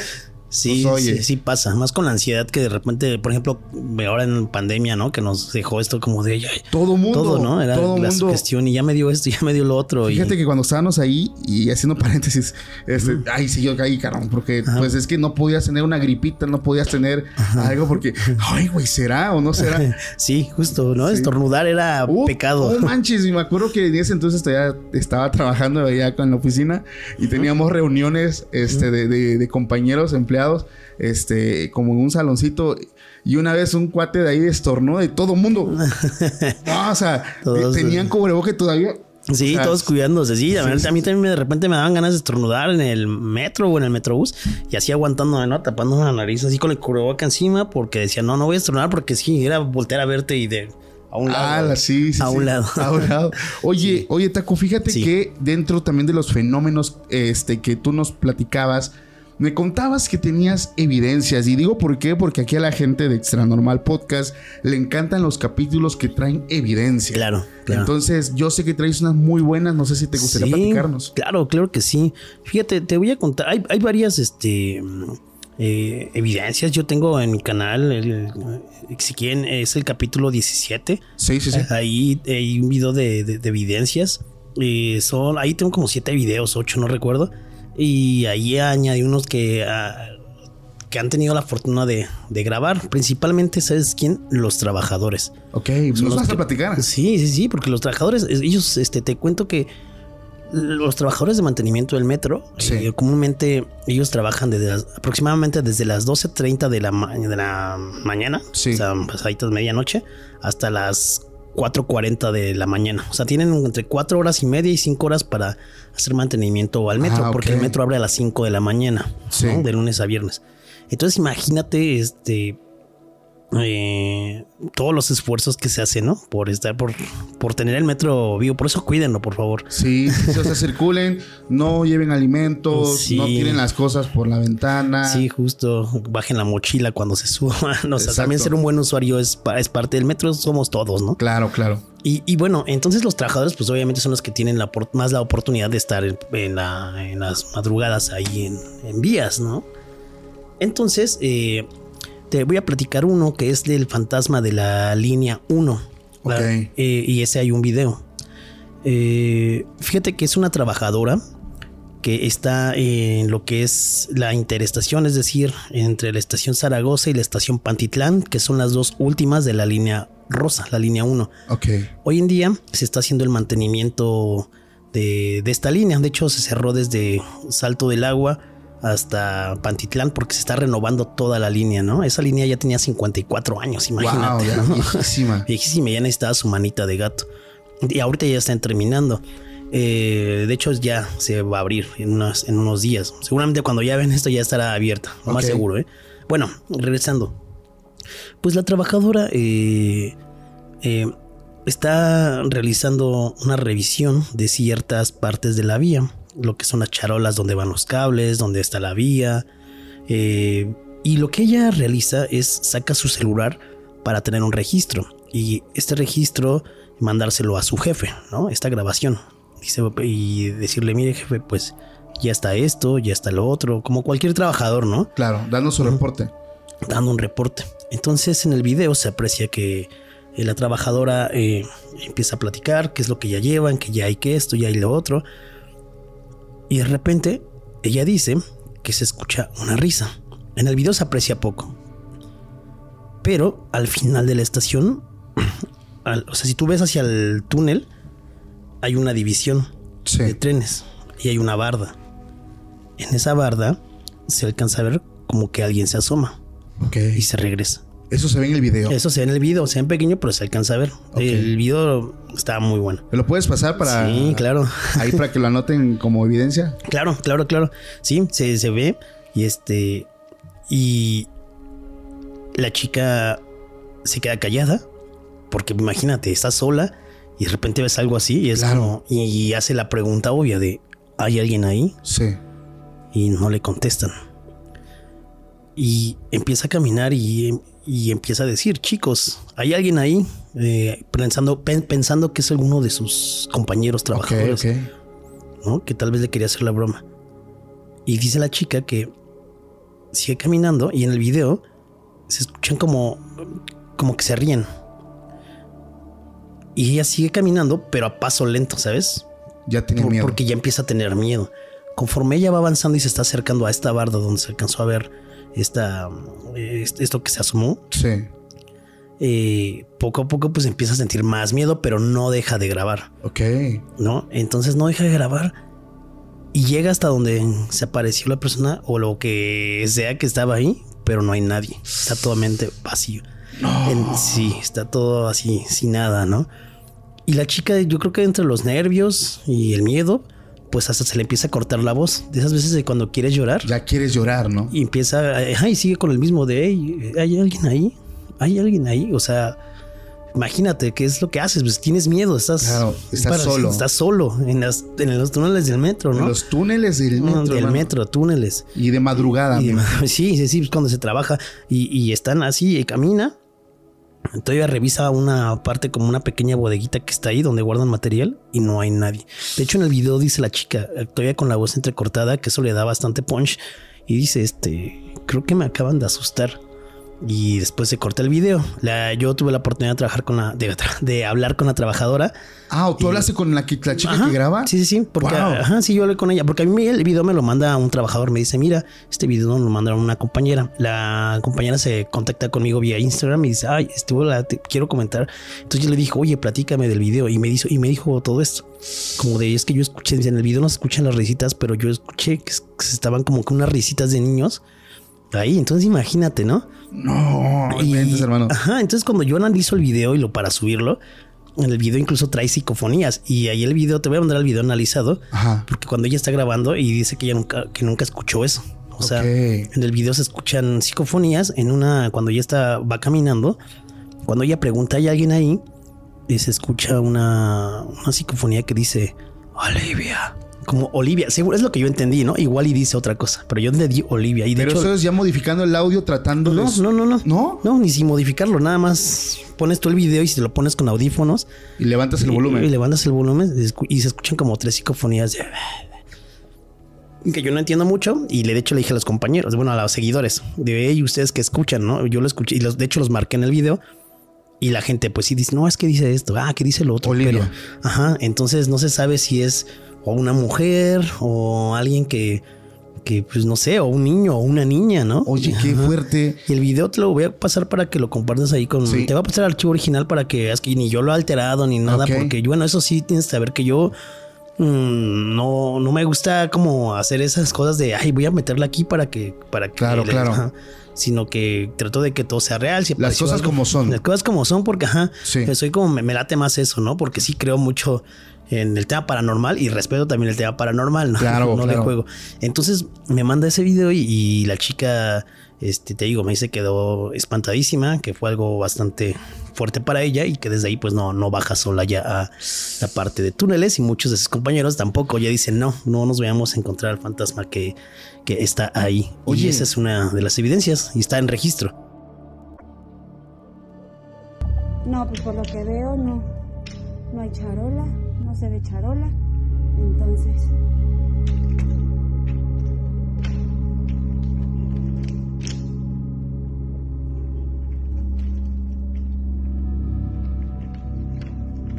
Sí, Pues, oye. sí, sí pasa. Más con la ansiedad que de repente, por ejemplo, ahora en pandemia, ¿no? Que nos dejó esto como de... Todo mundo. todo, ¿no? Era todo la mundo. sugestión y ya me dio esto, ya me dio lo otro. y- Fíjate que cuando estábamos ahí y haciendo [LAUGHS] paréntesis, este, ay, sí, yo caí, carón, porque pues es que no podías tener una gripita, no podías tener algo porque, [LAUGHS] ay, güey, ¿será o no será? [LAUGHS] Sí, justo, ¿no? Estornudar era Uh, pecado. No manches, y me acuerdo que en ese entonces todavía estaba trabajando allá con la oficina y teníamos reuniones este, de, de- de compañeros, empleados, este, como en un saloncito. Y una vez un cuate de ahí estornó y todo mundo. [LAUGHS] No, o sea, Todos, tenían cubrebocas todavía. Sí, O sea, todos cuidándose. Sí, a, mí, sí. a mí también de repente me daban ganas de estornudar en el metro o en el metrobús y así aguantando, ¿no? Tapando la nariz así con el cubreboca encima porque decía, no, no voy a estornudar porque sí, era voltear a verte y de a un lado. Ah, sí, sí, a sí. un lado. A un lado. [LAUGHS] Oye, oye, Taco, fíjate que dentro también de los fenómenos este, que tú nos platicabas, me contabas que tenías evidencias. Y digo por qué, porque aquí a la gente de Extra Normal Podcast le encantan los capítulos que traen evidencia. Claro, claro. Entonces, yo sé que traes unas muy buenas. No sé si te gustaría Sí, platicarnos. Claro, claro que sí. Fíjate, te voy a contar. Hay, hay varias este, eh, evidencias. Yo tengo en mi canal, el- si quieren, es el capítulo 17. Sí, sí, sí. Ahí hay un video de, de- de evidencias. Eh, son, ahí tengo como siete videos, ocho, no recuerdo. Y ahí añadí unos que, ah, que han tenido la fortuna de, de grabar. Principalmente, ¿sabes quién? Los trabajadores. Ok, pues Son nos los vas a platicar. Sí, sí, sí, porque los trabajadores, es- ellos, este, te cuento que los trabajadores de mantenimiento del metro, Sí. eh, comúnmente ellos trabajan desde las- aproximadamente desde las 12.30 de la, ma- de la mañana, Sí. o sea, pasaditas medianoche, hasta las 4.40 de la mañana. O sea, tienen entre 4 horas y media y 5 horas para hacer mantenimiento al metro, Ah, porque el metro abre a las 5 de la mañana, Sí. ¿no? de lunes a viernes. Entonces, imagínate, este, eh, todos los esfuerzos que se hacen, ¿no? Por estar, por, por tener el metro vivo. Por eso cuídenlo, por favor. Sí, o sea, circulen, no lleven alimentos, Sí. no tiren las cosas por la ventana. Sí, justo. Bajen la mochila cuando se suban. [LAUGHS] O sea, también ser un buen usuario es, es parte del metro. Somos todos, ¿no? Claro, claro. Y, y bueno, entonces los trabajadores, pues obviamente son los que tienen la, más la oportunidad de estar en, en la- en las madrugadas ahí en, en vías, ¿no? Entonces, eh, te voy a platicar uno que es del fantasma de la línea 1. Ok. Eh, y ese hay un video. Eh, fíjate que es una trabajadora que está en lo que es la interestación, es decir, entre la estación Zaragoza y la estación Pantitlán, que son las dos últimas de la línea rosa, la línea 1. Ok. Hoy en día se está haciendo el mantenimiento de, de esta línea. De hecho, se cerró desde Salto del Agua hasta Pantitlán porque se está renovando toda la línea, ¿no? Esa línea ya tenía 54 años, imagínate. Wow, ya, ¿no? [LAUGHS] viejísima. Viejísima, ya necesitaba su manita de gato. Y ahorita ya están terminando. Eh, de hecho, ya se va a abrir en, unas- en unos días. Seguramente cuando ya ven esto ya estará abierta, lo más seguro. ¿eh? Bueno, regresando. Pues la trabajadora eh, eh, está realizando una revisión de ciertas partes de la vía, lo que son las charolas donde van los cables, donde está la vía. eh, y lo que ella realiza es saca su celular para tener un registro y este registro mandárselo a su jefe, ¿no? Esta grabación. Dice, y decirle, mire jefe, pues ya está esto, ya está lo otro, como cualquier trabajador, ¿no? Claro, dando su reporte. Dando un reporte. Entonces en el video se aprecia que eh, la trabajadora eh, empieza a platicar qué es lo que ya llevan, que ya hay que esto, ya hay lo otro. Y de repente ella dice que se escucha una risa. En el video se aprecia poco. Pero al final de la estación, [CLEARS THROAT] o sea, si tú ves hacia el túnel, hay una división de trenes y hay una barda. En esa barda se alcanza a ver como que alguien se asoma y se regresa. Eso se ve en el video. Eso se ve en el video, se ve en pequeño, pero se alcanza a ver. El video está muy bueno. ¿Me lo puedes pasar para. Sí, claro. Ahí para que lo anoten como evidencia. [LAUGHS] Claro, claro, claro. Sí, se, se ve. Y este. Y la chica se queda callada. Porque imagínate, está sola y de repente ves algo así y es como. Y, hace la pregunta obvia de: ¿hay alguien ahí? Sí. Y no le contestan. Y empieza a caminar y y empieza a decir, chicos, hay alguien ahí eh, pensando, pensando que es alguno de sus compañeros trabajadores, ¿no? Que tal vez le quería hacer la broma. Y dice la chica que sigue caminando y en el video se escuchan como, como que se ríen. Y ella sigue caminando, pero a paso lento, ¿sabes? Ya tiene miedo. Porque ya empieza a tener miedo. Conforme ella va avanzando y se está acercando a esta barda donde se alcanzó a ver esta, esto que se asomó. Sí. Eh, poco a poco pues empieza a sentir más miedo, pero no deja de grabar. Ok. ¿No? Entonces no deja de grabar y llega hasta donde se apareció la persona o lo que sea que estaba ahí, pero no hay nadie. Está totalmente vacío. sí, está todo así, sin nada, ¿no? Y la chica, yo creo que entre los nervios y el miedo, pues hasta se le empieza a cortar la voz. De esas veces de cuando quieres llorar. Ya quieres llorar, ¿no? Y empieza, y sigue con el mismo de, ¿hay alguien ahí? ¿Hay alguien ahí? O sea, imagínate qué es lo que haces. Pues tienes miedo, estás, claro, estás solo. Estás solo en, las, en los túneles del metro, ¿no? En los túneles del metro. del metro, túneles. Y de madrugada. [LAUGHS] sí, sí, sí, cuando se trabaja y, y están así, y camina Todavía revisa una parte como una pequeña bodeguita que está ahí donde guardan material y no hay nadie. De hecho, en el video dice la chica, eh, todavía con la voz entrecortada, que eso le da bastante punch. Y dice, este, creo que me acaban de asustar y después se corta el video. La, yo tuve la oportunidad de trabajar con la, de, hablar con la trabajadora. Ah, ¿tú hablaste con la, chica que graba? Sí, sí, sí. Porque, ajá, sí, yo hablé con ella. Porque a mí el video me lo manda un trabajador. Me dice, mira, este video lo mandaron una compañera. La compañera se contacta conmigo vía Instagram y dice, ay, estuvo la, quiero comentar. Entonces yo le dije, oye, platícame del video. Y me dijo, y me dijo todo esto. Como de, es que yo escuché, en el video no se escuchan las risitas, pero yo escuché que estaban como que unas risitas de niños ahí. Entonces imagínate, ¿no? No, y, hermano. Ajá, entonces cuando yo analizo el video y lo para subirlo, en el video incluso trae psicofonías y ahí el video te voy a mandar el video analizado Ajá. porque cuando ella está grabando y dice que ella nunca que nunca escuchó eso. O sea, en el video se escuchan psicofonías en una cuando ella está va caminando, cuando ella pregunta hay alguien ahí y se escucha una una psicofonía que dice Olivia como Olivia. Seguro es lo que yo entendí, ¿no? Igual y dice otra cosa, pero yo entendí Olivia. Y de pero eso es ya modificando el audio tratando no, de. No, no, no. ¿No? No, ni sin modificarlo. Nada más pones tú el video y si te lo pones con audífonos. Y levantas el volumen. Y levantas el volumen y se escuchan como tres psicofonías de. Que yo no entiendo mucho y de hecho le dije a los compañeros, bueno, a los seguidores, de hey, ustedes que escuchan, ¿no? Yo lo escuché y los, de hecho los marqué en el video y la gente pues sí dice, no, es que dice esto, ah, que dice lo otro. Olivia. ajá, entonces no se sabe si es o una mujer o alguien que, que pues no sé, o un niño o una niña, ¿no? Oye, qué fuerte. Y el video te lo voy a pasar para que lo compartas ahí con... Te va a pasar el archivo original para que veas que ni yo lo he alterado ni nada, porque bueno, eso sí tienes que saber que yo mm, no, no me gusta como hacer esas cosas de, ay, voy a meterla aquí para que... Para que claro, claro. Sino que trato de que todo sea real. las cosas como son. Las cosas como son, porque ajá, soy como me, me, late más eso, ¿no? Porque sí creo mucho en el tema paranormal y respeto también el tema paranormal, ¿no? Claro, [LAUGHS] no le juego. Entonces me manda ese video y, la chica, este, te digo, me dice quedó espantadísima, que fue algo bastante fuerte para ella y que desde ahí pues no, no baja sola ya a la parte de túneles y muchos de sus compañeros tampoco ya dicen no, no nos veamos a encontrar al fantasma que, que está ahí. Oye, y esa es una de las evidencias y está en registro. No, pues por lo que veo no, no hay charola, no se ve charola. Entonces,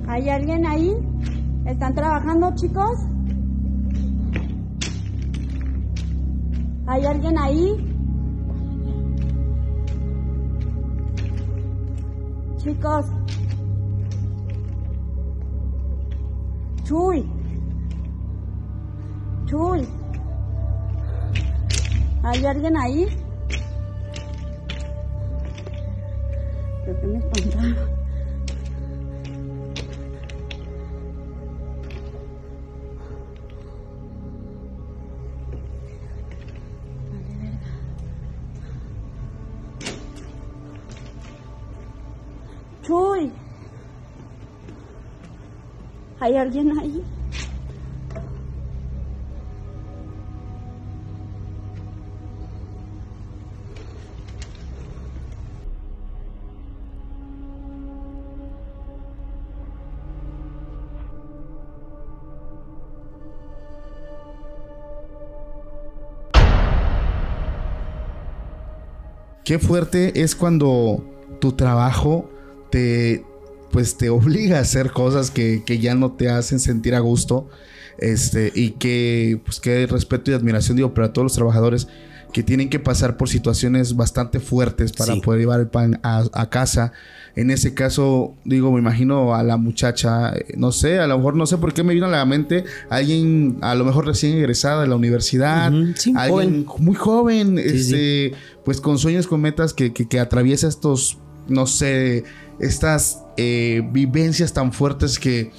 ¿Hay alguien ahí? ¿Están trabajando, chicos? ¿Hay alguien ahí? Chicos. Chuy. Chuy. ¿Hay alguien ahí? Creo que me espantaron. ¿Hay alguien ahí? Qué fuerte es cuando tu trabajo te, pues te [LAUGHS] obliga a hacer cosas que, ya no te hacen sentir a gusto. Este, y que, pues, que respeto y admiración, digo, para todos los trabajadores que tienen que pasar por situaciones bastante fuertes para poder llevar el pan a, casa. En ese caso, digo, me imagino a la muchacha, eh, no sé, a lo mejor no sé por qué me vino a la mente alguien, a lo mejor recién egresada de la universidad, alguien muy joven, este, pues con sueños, con metas que, que, que atraviesa estos, no sé, estas eh, vivencias tan fuertes que,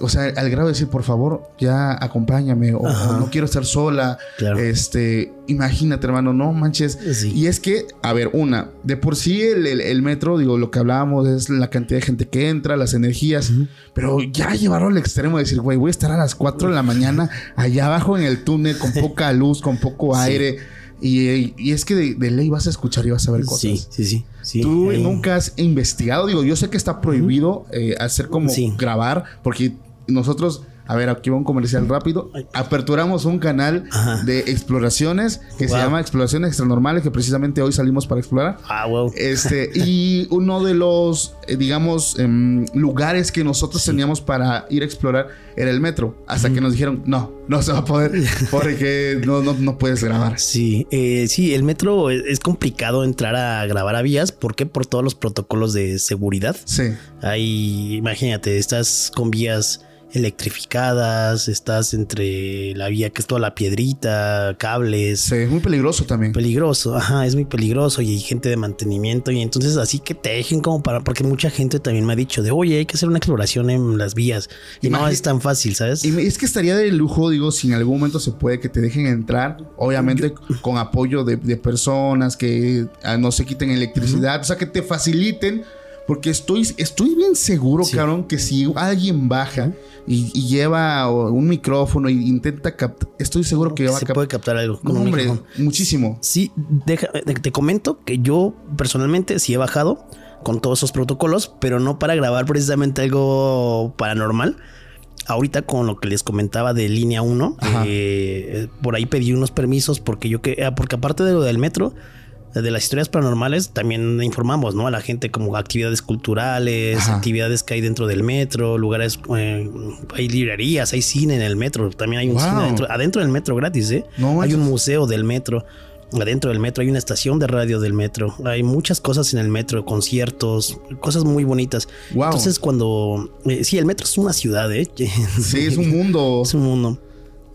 o sea, al grado de decir, por favor, ya acompáñame, o, no quiero estar sola. Este, imagínate, hermano, no manches. Y es que, a ver, una, de por sí el, metro, digo, lo que hablábamos es la cantidad de gente que entra, las energías, pero ya llevarlo al extremo de decir, güey, voy a estar a las 4 de la mañana allá abajo en el túnel con [LAUGHS] poca luz, con poco aire. Y, es que de, ley vas a escuchar y vas a ver cosas. Sí, sí, sí. Tú nunca has investigado. Digo, yo sé que está prohibido eh, hacer como grabar, porque nosotros a ver, aquí va un comercial rápido. Aperturamos un canal de exploraciones que se llama Exploraciones Extranormales, que precisamente hoy salimos para explorar. Ah, wow. Este, y uno de los, eh, digamos, em, lugares que nosotros teníamos para ir a explorar era el metro. Hasta que nos dijeron, no, no se va a poder [LAUGHS] porque no, no, puedes grabar. Sí, eh, sí, el metro es, complicado entrar a grabar a vías. ¿Por qué? Por todos los protocolos de seguridad. Sí. Ahí, imagínate, estás con vías electrificadas, estás entre la vía que es toda la piedrita, cables. Sí, es muy peligroso también. Peligroso, ajá, es muy peligroso y hay gente de mantenimiento y entonces así que te dejen como para, porque mucha gente también me ha dicho de, oye, hay que hacer una exploración en las vías y no es tan fácil, ¿sabes? Y es que estaría de lujo, digo, si en algún momento se puede que te dejen entrar, obviamente con apoyo de, personas que ah, no se quiten electricidad, o sea, que te faciliten porque estoy, estoy bien seguro, cabrón, que si alguien baja y, lleva un micrófono e intenta captar, estoy seguro que va a puede captar algo. Con hombre, muchísimo. Sí, te comento que yo personalmente sí he bajado con todos esos protocolos, pero no para grabar precisamente algo paranormal. Ahorita con lo que les comentaba de línea 1, eh, por ahí pedí unos permisos porque yo que, ah, porque aparte de lo del metro, de las historias paranormales también informamos, ¿no? A la gente como actividades culturales, actividades que hay dentro del metro, lugares, eh, hay librerías, hay cine en el metro, también hay un cine adentro, del metro gratis, ¿eh? hay un museo del metro. Adentro del metro hay una estación de radio del metro. Hay muchas cosas en el metro, conciertos, cosas muy bonitas. Entonces, cuando. Eh, sí, el metro es una ciudad, ¿eh? [LAUGHS] Sí, es un mundo. es un mundo.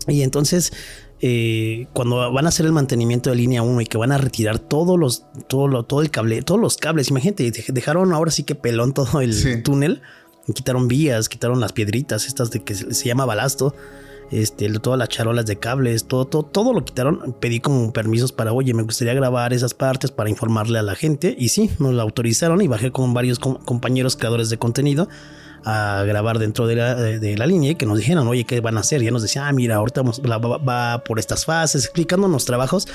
Y entonces, eh, cuando van a hacer el mantenimiento de línea 1 y que van a retirar todos los, todo, todo el cable, todos los cables, imagínate, dejaron ahora sí que pelón todo el túnel, quitaron vías, quitaron las piedritas, estas de que se, llama balasto, este, todas las charolas de cables, todo, todo, todo lo quitaron. Pedí como permisos para, oye, me gustaría grabar esas partes para informarle a la gente. Y sí, nos lo autorizaron y bajé con varios compañeros creadores de contenido a grabar dentro de la, de la línea y que nos dijeron, oye, ¿qué van a hacer? Ya nos decía, ah, mira, ahorita vamos, va, por estas fases, explicándonos trabajos.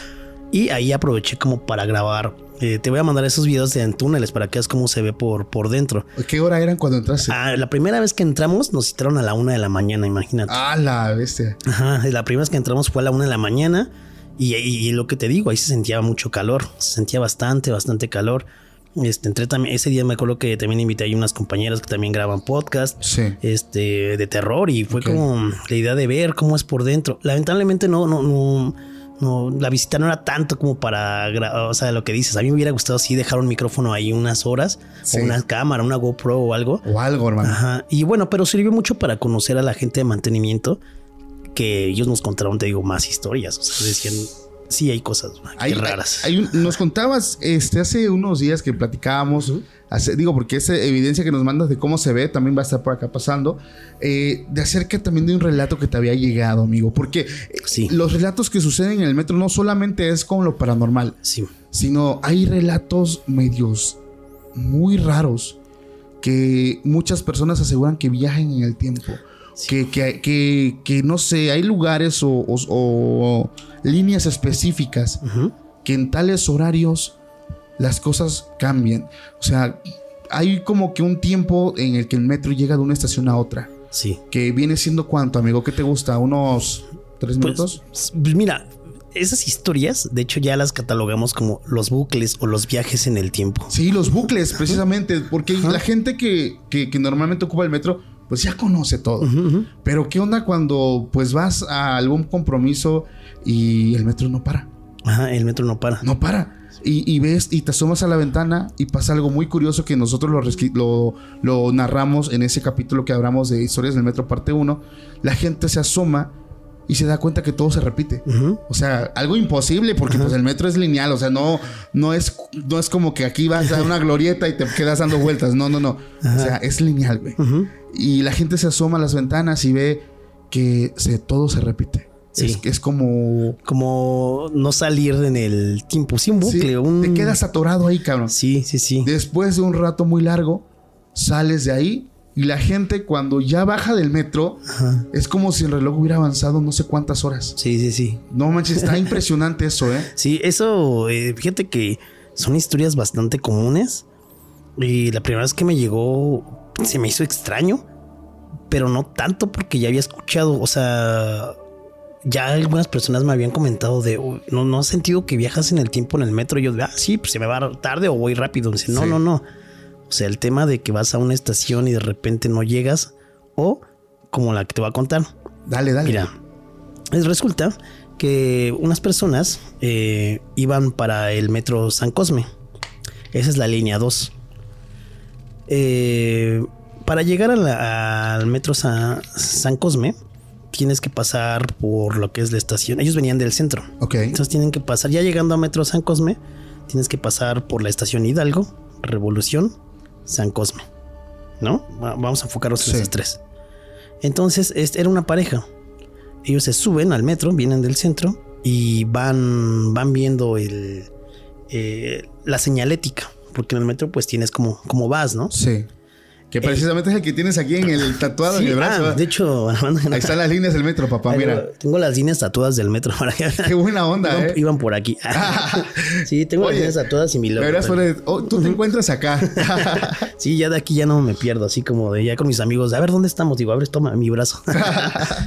Y ahí aproveché como para grabar. Eh, te voy a mandar esos videos de en túneles para que veas cómo se ve por, por dentro. ¿Qué hora eran cuando entraste? Ah, la primera vez que entramos nos citaron a la una de la mañana, imagínate. Ah, la bestia. Ajá, la primera vez que entramos fue a la una de la mañana. Y, y- y lo que te digo, ahí se sentía mucho calor. Se sentía bastante, bastante calor. Este, entré también, ese día me acuerdo que también invité a unas compañeras que también graban podcast Sí. este, de terror y fue como la idea de ver cómo es por dentro. Lamentablemente no, no, no, no, la visita no era tanto como para, o sea, lo que dices. A mí me hubiera gustado sí dejar un micrófono ahí unas horas Sí. o una cámara, una GoPro o algo. O algo, hermano. Ajá. Y bueno, pero sirvió mucho para conocer a la gente de mantenimiento que ellos nos contaron, te digo, más historias. O sea, decían, sí, hay cosas Hay- raras. hay un- nos contabas este hace unos días que platicábamos, hace- digo, porque esa evidencia que nos mandas de cómo se ve también va a estar por acá pasando, eh, de acerca también de un relato que te había llegado, amigo. Porque eh, Sí. los relatos que suceden en el metro no solamente es con lo paranormal, sí. sino hay relatos medios muy raros que muchas personas aseguran que viajan en el tiempo. Sí. Que, que, que, que, no sé, hay lugares o, o- o líneas específicas que en tales horarios las cosas cambian. O sea, hay como que un tiempo en el que el metro llega de una estación a otra. Sí. Que viene siendo cuánto, amigo? ¿Qué te gusta? ¿Unos tres minutos? Pues, pues mira, esas historias, de hecho, ya las catalogamos como los bucles o los viajes en el tiempo. Sí, los bucles, precisamente. Porque la gente que, que- que normalmente ocupa el metro, pues ya conoce todo. Pero ¿qué onda cuando pues vas a algún compromiso y el metro no para? Ajá, el metro no para. No para. Y, y ves y te asomas a la ventana y pasa algo muy curioso que nosotros lo, resqui- lo, lo narramos en ese capítulo que hablamos de historias del metro parte 1. La gente se asoma y se da cuenta que todo se repite. O sea, algo imposible porque pues el metro es lineal, o sea, no, no, es, no es como que aquí vas a una glorieta y te quedas dando vueltas, no, no, no. O sea, es lineal, güey. Y la gente se asoma a las ventanas y ve que se, todo se repite. Sí. Es, es como... Como no salir en el tiempo. Sí, un bucle. Sí, un... Te quedas atorado ahí, cabrón. Sí, sí, sí. Después de un rato muy largo, sales de ahí y la gente cuando ya baja del metro Ajá. es como si el reloj hubiera avanzado no sé cuántas horas. Sí, sí, sí. No manches, está impresionante eso, ¿eh? [LAUGHS] Sí, eso, eh, fíjate que son historias bastante comunes. Y la primera vez que me llegó se me hizo extraño, pero no tanto porque ya había escuchado, o sea, ya algunas personas me habían comentado de, "Uy, no, no has sentido que viajas en el tiempo en el metro. Y yo, ah, sí, pues se me va tarde o voy rápido. Dice, no, Sí. no, no. O sea, el tema de que vas a una estación y de repente no llegas, o como la que te voy a contar. Dale, dale. Mira, es- resulta que unas personas eh, iban para el metro San Cosme. Esa es la línea 2. Eh, para llegar a la- al metro Sa- San Cosme, tienes que pasar por lo que es la estación. Ellos venían del centro. Ok. Entonces tienen que pasar, ya llegando a Metro San Cosme, tienes que pasar por la estación Hidalgo, Revolución, San Cosme. ¿No? Va- Vamos a enfocarnos en Sí. esas tres. Entonces, este, era una pareja. Ellos se suben al metro, vienen del centro y van, van viendo el, eh, la señalética. Porque en el metro, pues tienes como, como vas, ¿no? Sí. Que precisamente es el que tienes aquí en el [LAUGHS] tatuado Sí, en el brazo. ah, de hecho, Ahí están las líneas del metro, papá, mira. tengo las líneas tatuadas del metro. Qué buena onda, iban, ¿eh? iban por aquí. [LAUGHS] [LAUGHS] sí, tengo Oye, las líneas tatuadas y mi logo. También. poner, oh, tú te encuentras acá. Sí, ya de aquí ya no me pierdo, así como de ya con mis amigos. A ver, ¿dónde estamos? Digo, a ver, toma mi brazo.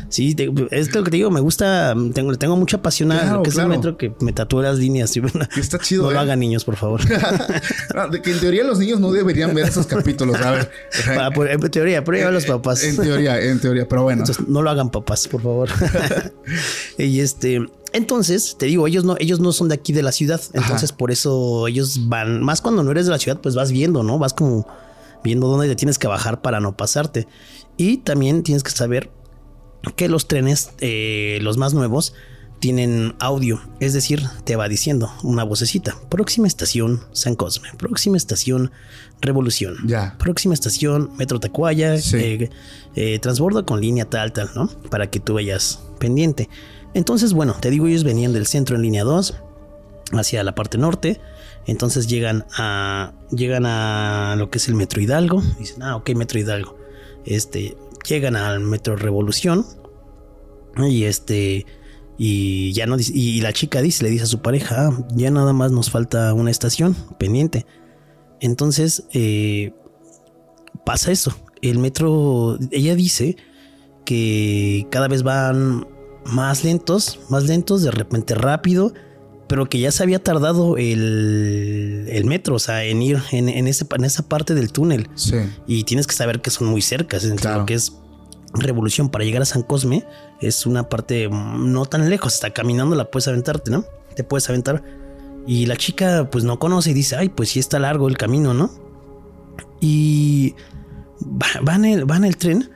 sí, te- es lo que te digo, me gusta, tengo, tengo mucha pasión a Claro, lo que es el metro que me tatúe las líneas. está chido, No lo ¿eh? hagan niños, por favor. No, de que en teoría los niños no deberían ver esos capítulos, a ver. Por- en teoría, pero ya los papás. En teoría, en teoría, pero bueno. Entonces, no lo hagan papás, por favor. [LAUGHS] y este, entonces, te digo, ellos no, ellos no son de aquí de la ciudad. Entonces, por eso ellos van, más cuando no eres de la ciudad, pues vas viendo, ¿no? Vas como viendo dónde te tienes que bajar para no pasarte. Y también tienes que saber que los trenes, eh, los más nuevos, tienen audio, es decir, te va diciendo una vocecita. Próxima estación San Cosme, próxima estación Revolución, Ya. próxima estación Metro Tacuaya, Sí. eh, eh, transbordo con línea tal, tal, ¿no? Para que tú vayas pendiente. Entonces, bueno, te digo, ellos venían del centro en línea 2 hacia la parte norte. Entonces llegan a llegan a lo que es el Metro Hidalgo. Dicen, ah, ok, Metro Hidalgo. Este, llegan al Metro Revolución. Y este, Y ya no dice, y la chica dice, le dice a su pareja, "Ah, ya nada más nos falta una estación pendiente. Entonces, eh, pasa eso. El metro, ella dice que cada vez van más lentos, más lentos, de repente rápido, pero que ya se había tardado el, el metro, o sea, en ir en, en, ese, en esa parte del túnel. Sí. Y tienes que saber que son muy cercas, entre Claro. lo que es Revolución para llegar a San Cosme, es una parte no tan lejos, hasta caminando la puedes aventarte, ¿no? Te puedes aventar. Y la chica pues no conoce y dice, ay, pues sí está largo el camino, ¿no? Y va, va en el, va en el tren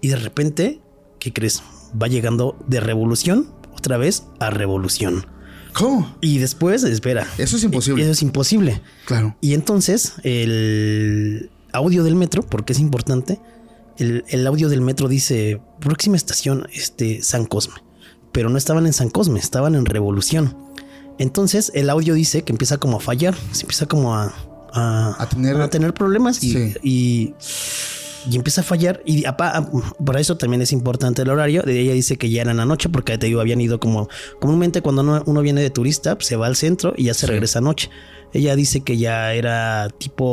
y de repente, ¿qué crees? Va llegando de Revolución otra vez a Revolución. ¿Cómo? Y después, espera. Eso es imposible. Eso es imposible. Claro. Y entonces el audio del metro, porque es importante, el, el audio del metro dice próxima estación, este San Cosme, pero no estaban en San Cosme, estaban en Revolución. Entonces el audio dice que empieza como a fallar, se empieza como a, a, A tener- a tener problemas y, Sí. y, y empieza a fallar. Y apa- para eso también es importante el horario. De ella dice que ya era en la noche porque te digo, habían ido como comúnmente cuando uno, uno viene de turista, pues, se va al centro y ya se Sí. regresa anoche. Ella dice que ya era tipo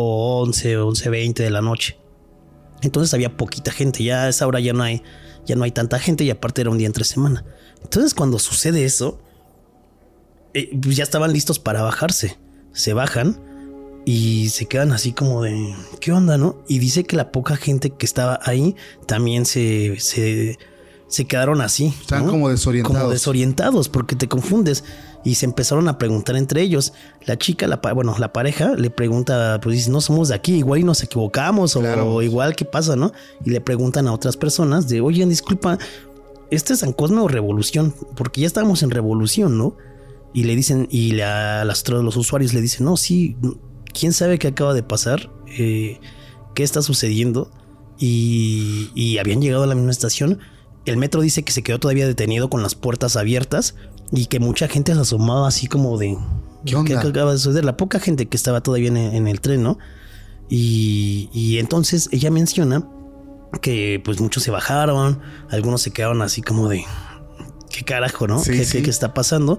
11 o 11.20 de la noche. Entonces había poquita gente. Ya a esa hora ya no hay, ya no hay tanta gente y aparte era un día entre semana. Entonces cuando sucede eso, eh, pues ya estaban listos para bajarse. Se bajan y se quedan así como de ¿qué onda, no? Y dice que la poca gente que estaba ahí también se, se, se quedaron así. Están ¿no? como desorientados. Como desorientados porque te confundes. Y se empezaron a preguntar entre ellos. La chica, la, bueno, la pareja le pregunta, pues dice, no somos de aquí, igual y nos equivocamos o igual qué pasa, ¿no? Y le preguntan a otras personas de, oye, disculpa, ¿este es San Cosme o Revolución? Porque ya estamos en Revolución, ¿no? Y le dicen, y la- las, los usuarios le dicen, no, sí, quién sabe qué acaba de pasar, Eh, qué está sucediendo. Y, y habían llegado a la misma estación. El metro dice que se quedó todavía detenido con las puertas abiertas y que mucha gente se asomaba así como de... ¿Qué onda? acaba de suceder? La poca gente que estaba todavía en, en el tren, ¿no? Y, y entonces ella menciona que pues muchos se bajaron, algunos se quedaron así como de... ¿Qué carajo, no? Sí, ¿Qué, sí. qué- qué está pasando?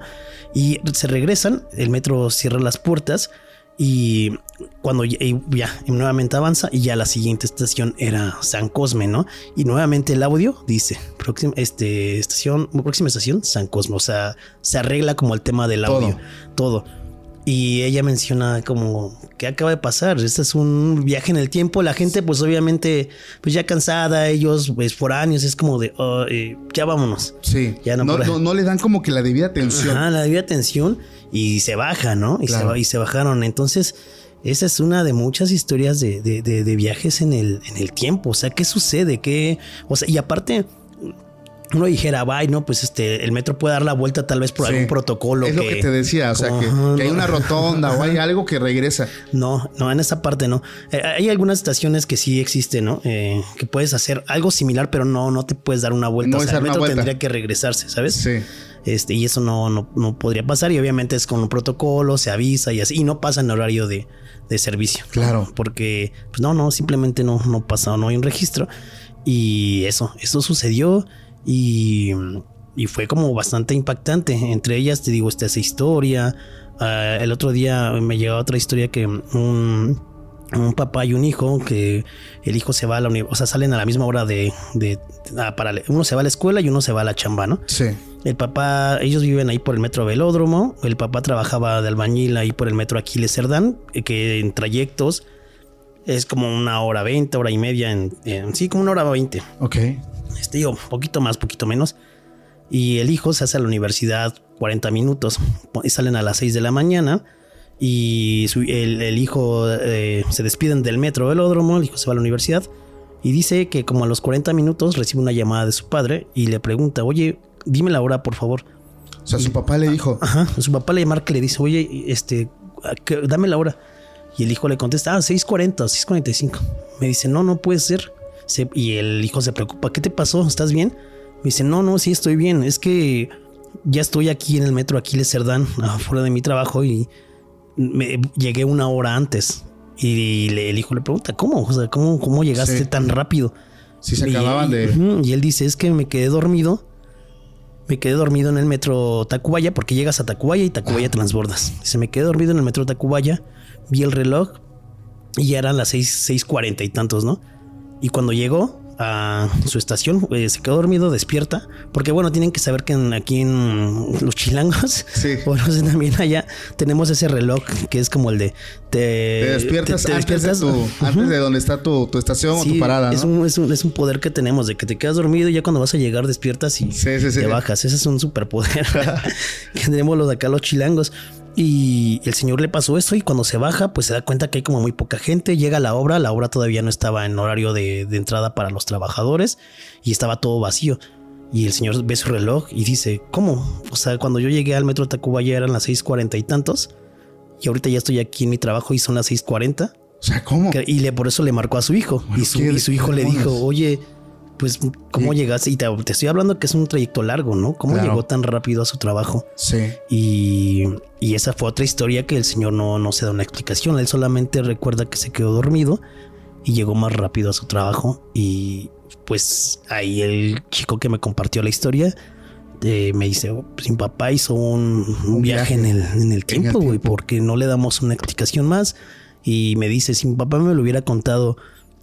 Y se regresan, el metro cierra las puertas y cuando ya, ya nuevamente avanza y ya la siguiente estación era San Cosme, ¿no? Y nuevamente el audio dice, próxima, este, estación, próxima estación, San Cosme, o sea, se arregla como el tema del Todo. audio, todo. Y ella menciona como, ¿qué acaba de pasar? Este es un viaje en el tiempo, la gente pues obviamente pues ya cansada, ellos pues foráneos, es como de, "Oh, eh, ya vámonos. Sí. Ya no no, no, no le dan como que la debida atención. Ajá, la debida atención y se baja, ¿no? Y, Claro. se, y se bajaron. Entonces, esa es una de muchas historias de, de- de- de viajes en el, en el tiempo. O sea, ¿qué sucede? ¿Qué? O sea, y aparte, uno dijera, bye, no, pues este, el metro puede dar la vuelta tal vez por Sí. algún protocolo. Es lo que te decía, o sea, que, hay una rotonda o hay algo que regresa. No, no, en esa parte no. Eh, hay algunas estaciones que sí existen, ¿no? Eh, que puedes hacer algo similar, pero no, no te puedes dar una vuelta. No o sea, el metro vuelta. tendría que regresarse, ¿sabes? Sí. Este, y eso no, no, no podría pasar. Y obviamente es con un protocolo, se avisa y así. Y no pasa en horario de, de servicio. ¿no? Claro. Porque, pues no, no, simplemente no, no pasa, no hay un registro. Y eso, eso sucedió. Y, y fue como bastante impactante. Entre ellas, te digo, esta esa historia. Ah, el otro día me llegó otra historia que un, un papá y un hijo que el hijo se va a la universidad, o sea, salen a la misma hora de, de ah, para, uno se va a la escuela y uno se va a la chamba, ¿no? Sí. El papá, ellos viven ahí por el metro Velódromo. El papá trabajaba de albañil ahí por el metro Aquiles Cerdán, que en trayectos es como una hora veinte, hora y media, en, en- sí, como una hora veinte. Ok. Este, digo, poquito más, poquito menos. Y el hijo se hace a la universidad 40 minutos. Y salen a las 6 de la mañana. Y su- el, el hijo eh, se despiden del metro velódromo. El hijo se va a la universidad. Y dice que como a los 40 minutos recibe una llamada de su padre y le pregunta, oye, dime la hora, por favor. O sea, su papá le dijo, Ajá. Su papá le marca y le dice, oye, este, ¿qué- dame la hora. Y el hijo le contesta, ah, 6.40 o 6.45. Me dice, no, no puede ser. Se- y el hijo se preocupa, ¿qué te pasó? ¿Estás bien? Me dice, no, no, sí estoy bien. Es que ya estoy aquí en el metro Aquiles Cerdán, [LAUGHS] afuera de mi trabajo y me, llegué una hora antes. Y le- el hijo le pregunta, ¿cómo? O sea, ¿cómo, cómo llegaste Sí. tan rápido? si se Y- acababan de... Y él dice, es que me quedé dormido me quedé dormido en el metro Tacubaya porque llegas a Tacubaya y Tacubaya transbordas. Se me quedé dormido en el metro Tacubaya, vi el reloj y ya eran las seis, seis cuarenta y tantos, ¿no? Y cuando llegó, a su estación, eh, se quedó dormido, despierta, porque bueno, tienen que saber que aquí en los chilangos, Sí. [LAUGHS] o no sé, también allá tenemos ese reloj que es como el de te, Te despiertas, te- te antes, despiertas, de, tu, antes de donde está tu, tu estación o tu parada, es, ¿no? un, es, un, es un poder que tenemos de que te quedas dormido y ya cuando vas a llegar despiertas y sí. te bajas. Ese es un superpoder [LAUGHS] que tenemos los de acá, los chilangos. Y el señor le pasó esto y cuando se baja, pues se da cuenta que hay como muy poca gente. Llega a la obra, la obra todavía no estaba en horario de, de entrada para los trabajadores y estaba todo vacío. Y el señor ve su reloj y dice, ¿cómo? O sea, cuando yo llegué al metro de Tacubaya eran las 6.40 y tantos. Y ahorita ya estoy aquí en mi trabajo y son las 6.40. O sea, ¿cómo? Y le, por eso le marcó a su hijo. Bueno, y, su, ¿qué- y su hijo le dijo, oye, pues, ¿cómo Sí. llegaste? Y te, te estoy hablando que es un trayecto largo, ¿no? ¿Cómo Claro. llegó tan rápido a su trabajo? Sí. Y, y esa fue otra historia que el señor no, no se da una explicación. Él solamente recuerda que se quedó dormido y llegó más rápido a su trabajo. Y pues ahí el chico que me compartió la historia eh, me dice, "Oh, pues, mi papá hizo un, un Un viaje, viaje en el, en el tiempo, güey, porque no le damos una explicación más. Y me dice, si mi papá me lo hubiera contado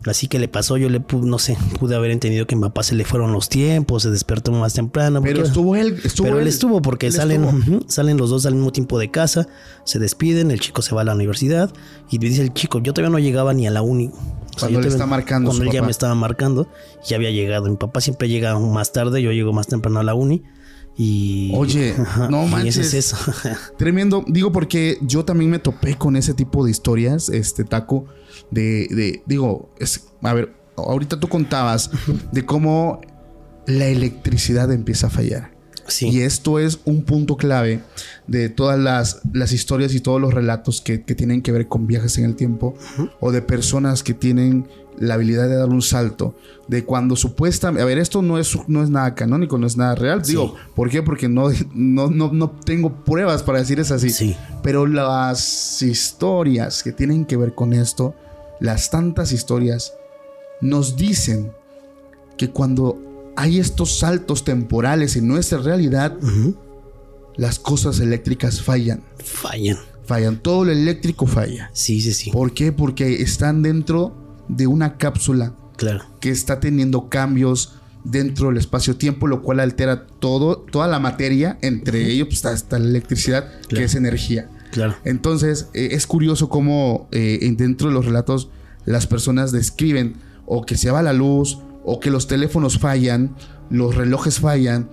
así que le pasó, yo le pude, no sé, pude haber entendido que a mi papá se le fueron los tiempos, se despertó más temprano. Pero porque- estuvo él, estuvo pero él estuvo porque Él salen, estuvo. salen los dos al mismo tiempo de casa, se despiden, el chico se va a la universidad y dice el chico, yo todavía no llegaba ni a la uni. O sea, Cuando todavía- está marcando Cuando su él ya me estaba marcando, ya había llegado. Mi papá siempre llega más tarde, yo llego más temprano a la uni. Y. Oye, [LAUGHS] no y manches. ese es eso. [LAUGHS] Tremendo. Digo, porque yo también me topé con ese tipo de historias, este taco, de, de digo, es, a ver, ahorita tú contabas de cómo la electricidad empieza a fallar. sí. Y esto es un punto clave de todas las, las historias y todos los relatos que, que tienen que ver con viajes en el tiempo o de personas que tienen la habilidad de dar un salto. De cuando supuestamente... A ver, esto no es, no es nada canónico, no es nada real. Sí. Digo, ¿por qué? Porque no, no, no, no tengo pruebas para decir es así. Sí. Pero las historias que tienen que ver con esto, las tantas historias, nos dicen que cuando hay estos saltos temporales en nuestra realidad, las cosas eléctricas fallan. Fallan. Fallan. Todo lo eléctrico falla. Sí, sí, sí. ¿Por qué? Porque están dentro de una cápsula Claro. que está teniendo cambios dentro del espacio-tiempo, lo cual altera todo, toda la materia, entre ellos pues, está, está la electricidad, que es energía. Claro. Entonces, eh, es curioso cómo eh, en- dentro de los relatos las personas describen o que se va la luz, o que los teléfonos fallan, los relojes fallan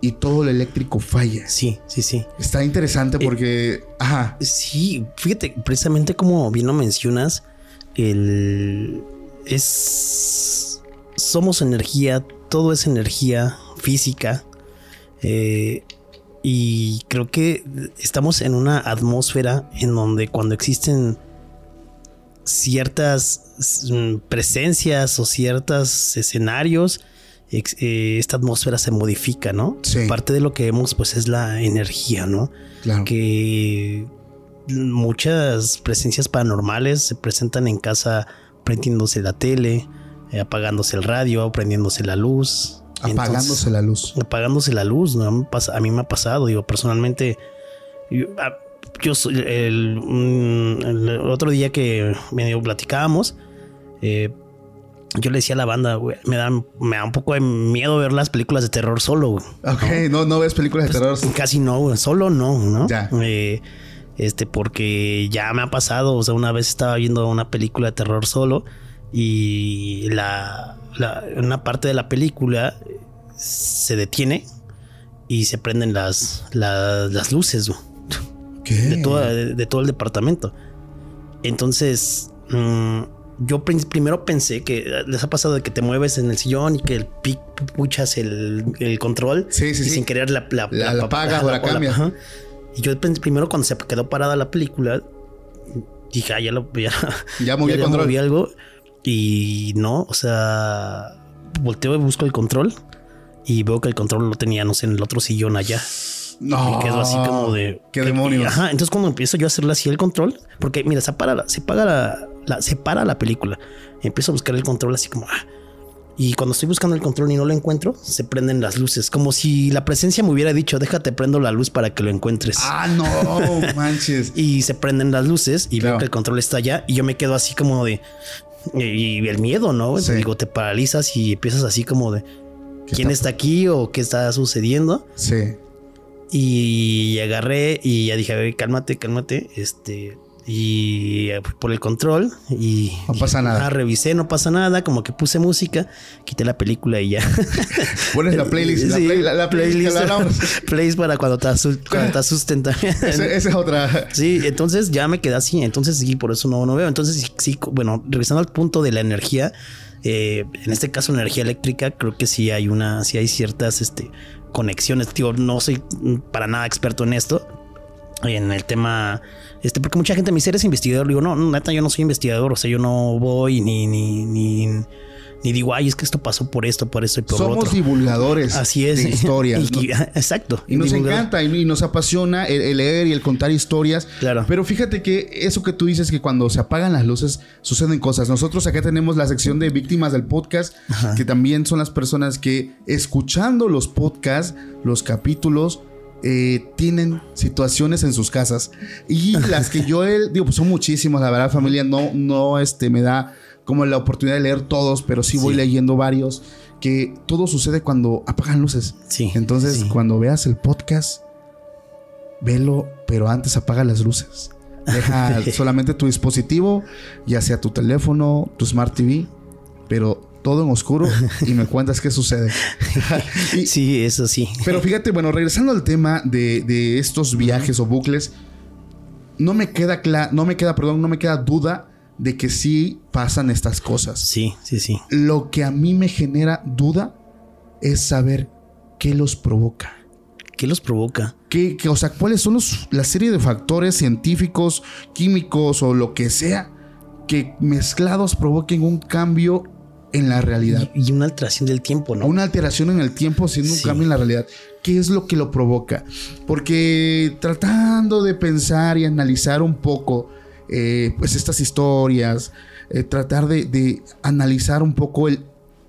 y todo lo eléctrico falla. Sí, sí, sí. Está interesante porque, ajá, Sí, fíjate, precisamente como bien lo mencionas, el es somos energía, todo es energía física. eh, y creo que estamos en una atmósfera en donde cuando existen ciertas mm, presencias o ciertos escenarios, eh, esta atmósfera se modifica, ¿no? Sí. Parte de lo que vemos pues es la energía, ¿no? claro. que muchas presencias paranormales se presentan en casa prendiéndose la tele, eh, apagándose el radio, prendiéndose la luz. Apagándose Entonces, la luz. apagándose la luz, ¿no? A mí me ha pasado, digo, personalmente, yo, ah, yo soy el, mm, el otro día que medio platicábamos, eh, yo le decía a la banda, güey, me da, me da un poco de miedo ver las películas de terror solo, güey. Ok, no, no ves películas de terror. Casi no, güey, solo no, ¿no? Ya. Eh, este, porque ya me ha pasado, o sea, una vez estaba viendo una película de terror solo y la, la- una parte de la película se detiene y se prenden las, las, las luces de, toda- de, de todo el departamento. Entonces, mm, yo primero pensé que les ha pasado de que te mueves en el sillón y que el pic puchas el, el control Sí, sí, y sí. sin querer la, la, La- la apagas o la cambias. Y yo primero cuando se quedó parada la película, dije, ah, ya lo ya, [LAUGHS] Ya moví el [LAUGHS] ya control. moví algo. Y no, o sea, volteo y busco el control y veo que el control lo tenía, no sé, en el otro sillón allá. No. Y quedo así como de. ¿Qué que- demonios? Ajá. Entonces, cuando empiezo yo a hacerle así el control, porque mira, se para la, se paga la, la- se para la película. Empiezo a buscar el control así como. ah, Y cuando estoy buscando el control y no lo encuentro, se prenden las luces. Como si la presencia me hubiera dicho, déjate prendo la luz para que lo encuentres. Ah, no, [LAUGHS] manches. y se prenden las luces y Claro. veo que el control está allá y yo me quedo así como de... Y el miedo, ¿no? Sí. Digo, te paralizas y empiezas así como de... ¿Qué ¿Quién está aquí o qué está sucediendo? Sí. Y agarré y ya dije, a ver, cálmate, cálmate. Este, y eh, por el control y No pasa nada. ah, revisé, no pasa nada. Como que puse música, quité la película y ya. [LAUGHS] Pones la playlist, la, play- la- la [LAUGHS] playlist [LAUGHS] playlist para cuando te, cuando te asusten también. Esa, esa es otra. Sí, entonces ya me quedé así. Entonces sí, por eso no, no veo. Entonces sí, sí, bueno, regresando al punto de la energía, eh, en este caso energía eléctrica, creo que sí hay una, sí hay ciertas este, conexiones. Tío, no soy para nada experto en esto. En el tema, este, porque mucha gente me dice, eres investigador. Digo, no, neta, yo no soy investigador. O sea, yo no voy ni, ni, ni, ni digo, ay, es que esto pasó por esto, por esto y por Somos otro. divulgadores Así es. de historias. [LAUGHS] Y- ¿no? [LAUGHS] exacto. Y nos encanta y, y nos apasiona el, el leer y el contar historias. Claro. Pero fíjate que eso que tú dices que cuando se apagan las luces suceden cosas. Nosotros acá tenemos la sección de víctimas del podcast, que también son las personas que escuchando los podcasts, los capítulos, eh, tienen situaciones en sus casas. Y [LAUGHS] las que yo he, digo, pues son muchísimas, la verdad, familia, no, no este, me da como la oportunidad de leer todos, pero sí voy Sí. leyendo varios. Que todo sucede cuando apagan luces. Sí. Entonces, sí. cuando veas el podcast, velo, pero antes apaga las luces. Deja [LAUGHS] solamente tu dispositivo, ya sea tu teléfono, tu Smart TV, pero todo en oscuro y me cuentas qué sucede. [LAUGHS] Y- Sí, eso sí. pero fíjate, bueno, regresando al tema de, de estos viajes o bucles, no me queda cla- no me queda, perdón, no me queda duda de que sí pasan estas cosas. Sí, sí, sí. Lo que a mí me genera duda es saber qué los provoca. ¿Qué los provoca? ¿Qué, qué- o sea, cuáles son los- la serie de factores científicos, químicos o lo que sea que mezclados provoquen un cambio en la realidad? Y una alteración del tiempo, ¿no? Una alteración en el tiempo siendo un cambio en la realidad. ¿Qué es lo que lo provoca? Porque tratando de pensar y analizar un poco eh, pues estas historias, eh, tratar de, de analizar un poco el,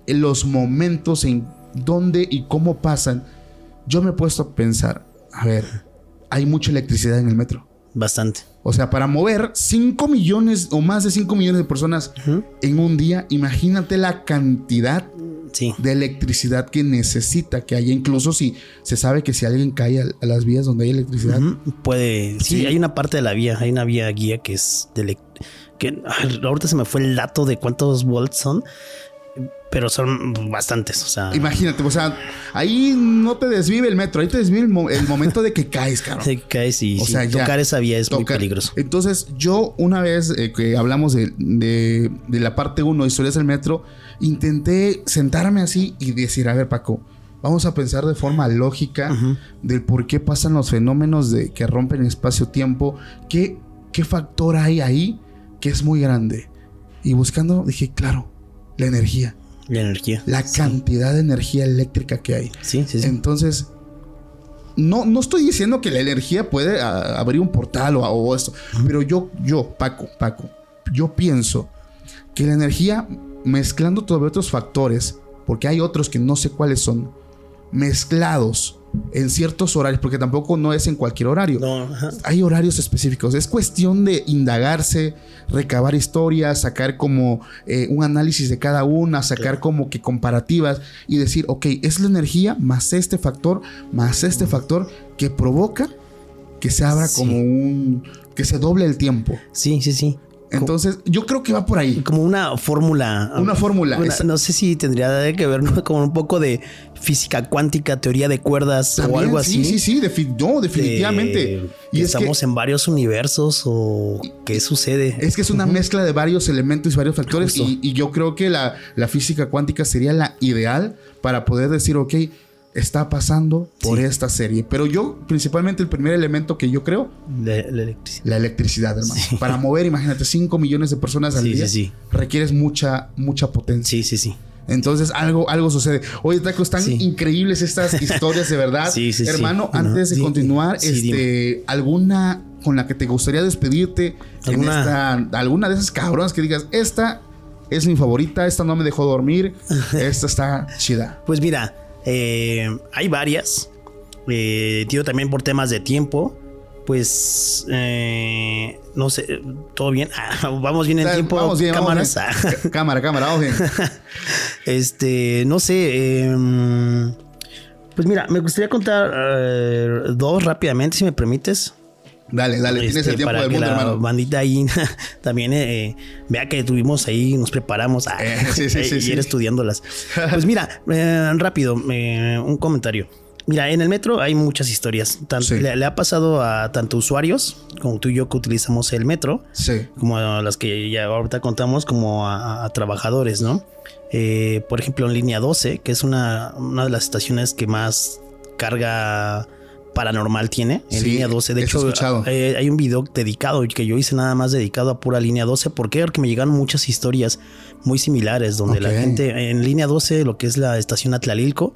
los momentos en dónde y cómo pasan, yo me he puesto a pensar, a ver, hay mucha electricidad en el metro. Bastante. O sea, para mover 5 millones o más de 5 millones de personas en un día, imagínate la cantidad Sí. de electricidad que necesita que haya, incluso si se sabe que si alguien cae a, a las vías donde hay electricidad. Puede. Sí, Sí. hay una parte de la vía, hay una vía guía que es de. que ahorita se me fue el dato de cuántos volts son, pero son bastantes. O sea, imagínate, o sea, ahí no te desvive el metro, ahí te desvive el, mo- el momento de que caes, cabrón. [LAUGHS] te caes y O sea, tocar esa vía es muy peligroso. Entonces, yo una vez eh, que hablamos de, de- de la parte 1 de historias del metro, intenté sentarme así y decir, a ver, Paco, vamos a pensar de forma lógica del por qué pasan los fenómenos de que rompen espacio-tiempo, qué, qué factor hay ahí que es muy grande. Y buscando, dije, claro, la energía, La energía. la Sí. cantidad de energía eléctrica que hay. Sí, sí, sí. Entonces, no, no estoy diciendo que la energía puede a- abrir un portal o, o esto, pero yo, yo, Paco, Paco, yo pienso que la energía, mezclando todavía otros factores, porque hay otros que no sé cuáles son, mezclados en ciertos horarios, porque tampoco no es en cualquier horario. No. Hay horarios específicos. Es cuestión de indagarse, recabar historias, sacar como eh, un análisis de cada una, sacar Claro. como que comparativas y decir, ok, es la energía más este factor, más este factor que provoca que se abra Sí. como un... que se doble el tiempo. Sí, sí, sí. Entonces, yo creo que va por ahí. como una fórmula. Una fórmula, Una- no sé si tendría que ver ¿no? como un poco de física cuántica, teoría de cuerdas o algo así. Sí, sí, sí, no, definitivamente. Y es que, estamos en varios universos o qué sucede. es que es una mezcla de varios elementos y varios factores. Y yo creo que la, la física cuántica sería la ideal para poder decir, ok, está pasando por Sí. esta serie. Pero yo, principalmente, el primer elemento que yo creo, La, la electricidad. la electricidad, hermano. Sí. Para mover, imagínate, 5 millones de personas al Sí, día, sí, sí. requieres mucha, mucha potencia. Sí, sí, sí. Entonces algo, algo sucede. Oye, Taco, están Sí. increíbles estas [LAUGHS] historias de verdad. Sí, sí, sí. Hermano, antes de continuar, este, alguna con la que te gustaría despedirte, en ¿Alguna? esta- alguna de esas cabronas que digas, esta es mi favorita, esta no me dejó dormir, [LAUGHS] esta está chida. Pues mira, eh, hay varias. Eh, tío, también por temas de tiempo. Pues eh, no sé, todo bien. [LAUGHS] Ah, vamos bien en tiempo. Vamos bien, cámaras. vamos bien. [LAUGHS] cámara, cámara, vamos bien. [LAUGHS] este, no sé. em, pues mira, me gustaría contar eh, dos rápidamente, si me permites. Dale, dale, tienes Este, el tiempo para del que mundo, la hermano. bandita ahí [LAUGHS] también eh, vea que tuvimos ahí, nos preparamos ah, Eh, sí, sí, [LAUGHS] sí, y sí. ir estudiándolas. Pues mira, eh, rápido, eh, un comentario. Mira, en el metro hay muchas historias. Sí. le, le ha pasado a tanto usuarios como tú y yo que utilizamos el metro, Sí. como a las que ya ahorita contamos, como a, a trabajadores, ¿no? Eh, por ejemplo, en línea 12, que es una, una de las estaciones que más carga paranormal tiene, en Sí, línea 12. De hecho, eh, hay un video dedicado que yo hice nada más dedicado a pura línea 12. ¿Por qué? Porque me llegaron muchas historias muy similares donde la gente en línea 12, lo que es la estación Atlalilco,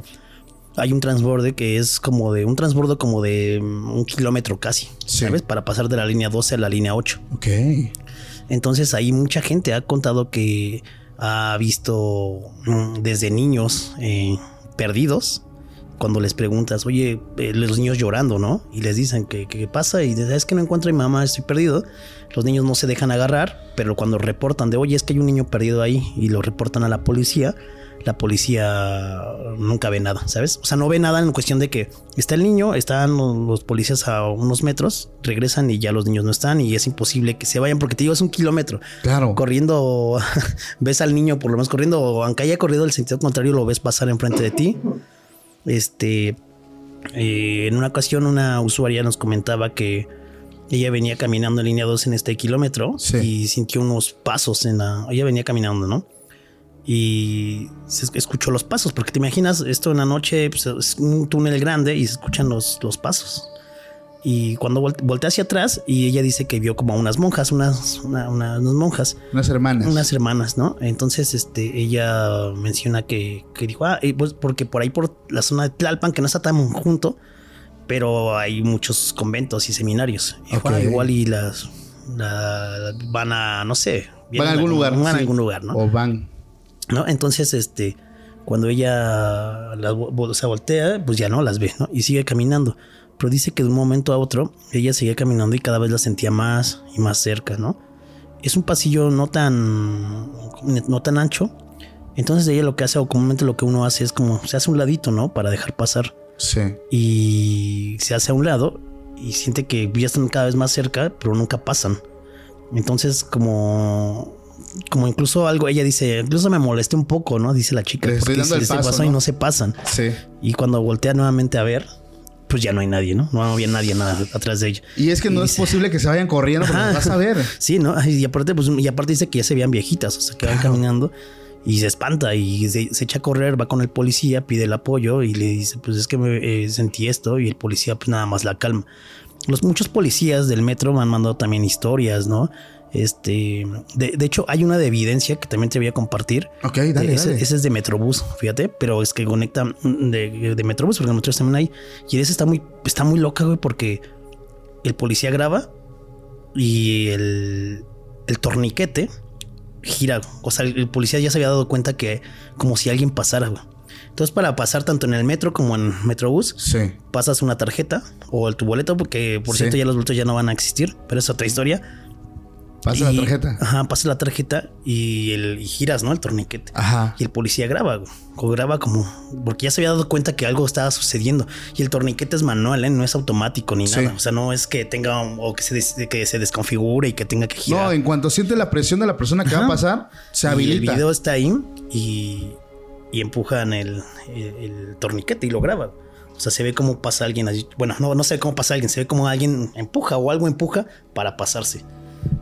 hay un transborde que es como de un transbordo como de mm, un kilómetro casi, Sí. ¿sabes? Para pasar de la línea 12 a la línea 8. Ok. Entonces ahí mucha gente ha contado que ha visto mm, desde niños eh, perdidos. Cuando les preguntas, oye, eh, los niños llorando, ¿no? Y les dicen que qué pasa y dices, es que no encuentro a mi mamá, estoy perdido. Los niños no se dejan agarrar, pero cuando reportan de, oye, es que hay un niño perdido ahí y lo reportan a la policía, la policía nunca ve nada, ¿sabes? O sea, no ve nada en cuestión de que está el niño, están los los policías a unos metros, regresan y ya los niños no están y es imposible que se vayan porque te digo, es un kilómetro. Claro. Corriendo, [LAUGHS] ves al niño por lo menos corriendo, o aunque haya corrido el sentido contrario, lo ves pasar enfrente de ti. Este, eh, en una ocasión una usuaria nos comentaba que ella venía caminando en línea 2 en este kilómetro Sí. y sintió unos pasos en la... Ella venía caminando, ¿no? Y se es- escuchó los pasos, porque te imaginas esto en la noche, pues, es un túnel grande y se escuchan los, los pasos. Y cuando volte- voltea hacia atrás y ella dice que vio como a unas monjas, unas, una- una- unas monjas, Unas hermanas. unas hermanas, ¿no? Entonces, este, ella menciona que, que dijo, ah, pues porque por ahí por la zona de Tlalpan, que no está tan junto, pero hay muchos conventos y seminarios. Y dijo, Ok. "Ah, igual y las, la- van a, no sé, Van a algún lugar. Van a algún lugar, ¿no? O van. ¿no? Entonces, este, cuando ella las se voltea, pues ya no las ve, ¿no? Y sigue caminando. Pero dice que de un momento a otro ella seguía caminando y cada vez la sentía más y más cerca, ¿no? Es un pasillo no tan, no tan ancho. Entonces ella lo que hace, o comúnmente lo que uno hace es como se hace a un ladito, ¿no? Para dejar pasar. Sí. Y se hace a un lado y siente que ya están cada vez más cerca, pero nunca pasan. Entonces, como, como incluso algo, ella dice, incluso me molesté un poco, ¿no? Dice la chica, porque se, paso, pasó y ¿no? no se pasan. Sí. Y cuando voltea nuevamente a ver, pues ya no hay nadie, ¿no? No había nadie nada atrás de ella. Y es que no Y es dice- posible que se vayan corriendo porque vas a ver. [LAUGHS] Sí, ¿no? Y aparte, pues, y aparte dice que ya se veían viejitas, o sea, que van caminando y se espanta y se, se echa a correr, va con el policía, pide el apoyo y le dice, pues es que me eh, sentí esto y el policía pues nada más la calma. Los muchos policías del metro me han mandado también historias, ¿no? Este, de, de hecho, hay una de evidencia que también te voy a compartir. Ok, dale, ese, dale. ese es de Metrobús, fíjate, pero es que conecta mm, de, de Metrobús, porque en Metrobús también hay. Y ese está muy, está muy loca, güey, porque el policía graba y el, el torniquete gira. O sea, el, el policía ya se había dado cuenta que como si alguien pasara, güey. Entonces, para pasar tanto en el metro como en Metrobús, Sí. pasas una tarjeta o tu boleto, porque por Sí. cierto ya los boletos ya no van a existir, pero es otra historia. Pasa Y- la tarjeta. Ajá, pasas la tarjeta y, el, y giras, ¿no? El torniquete. Ajá. Y el policía graba, güey. O graba como. Porque ya se había dado cuenta que algo estaba sucediendo. Y el torniquete es manual, ¿eh? No es automático ni Sí. nada. O sea, no es que tenga. O que se, des- que se desconfigure y que tenga que girar. No, en cuanto siente la presión de la persona que va a pasar, se Y el habilita. video está ahí y, y empujan el, el- el torniquete y lo graba. O sea, se ve cómo pasa alguien allí. Bueno, no, no se ve cómo pasa alguien, se ve como alguien empuja o algo empuja para pasarse.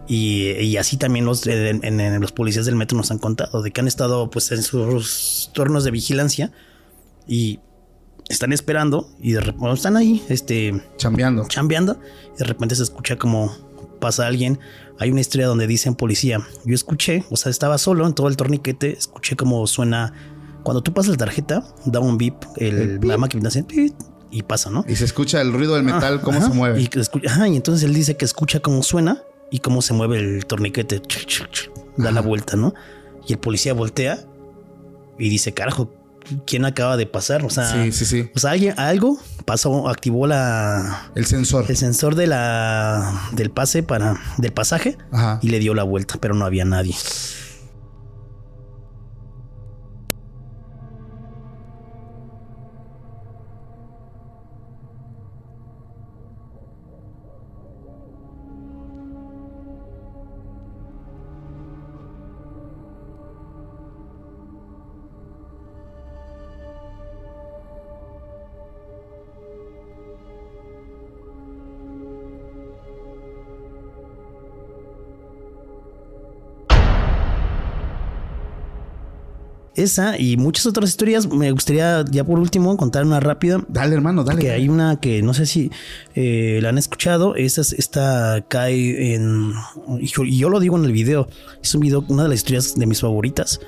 Y, y así también los, en, en- los policías del metro nos han contado de que han estado pues en sus turnos de vigilancia y están esperando y de repente están ahí, este, Chambeando. chambeando y de repente se escucha como pasa alguien. Hay una historia donde dicen policía. Yo escuché, o sea, estaba solo en todo el torniquete, escuché como suena. Cuando tú pasas la tarjeta, da un beep, el, El beep. la máquina hace y pasa, ¿no? Y se escucha el ruido del metal, cómo Ajá, se mueve. Y, ajá, y entonces él dice que escucha cómo suena y cómo se mueve el torniquete. Da la vuelta, ¿no? y el policía voltea y dice, carajo, ¿quién acaba de pasar? O sea, Sí, sí, sí. o sea, alguien, algo pasó, activó la, El sensor. el sensor de la, del pase para, del pasaje Ajá. y le dio la vuelta, pero no había nadie. Esa y muchas otras historias. Me gustaría, ya por último, contar una rápida. Dale, hermano, dale. Que hay una que no sé si eh, la han escuchado. Esta, es- esta cae en. Y yo, y yo lo digo en el video. Es un video, una de las historias de mis favoritas.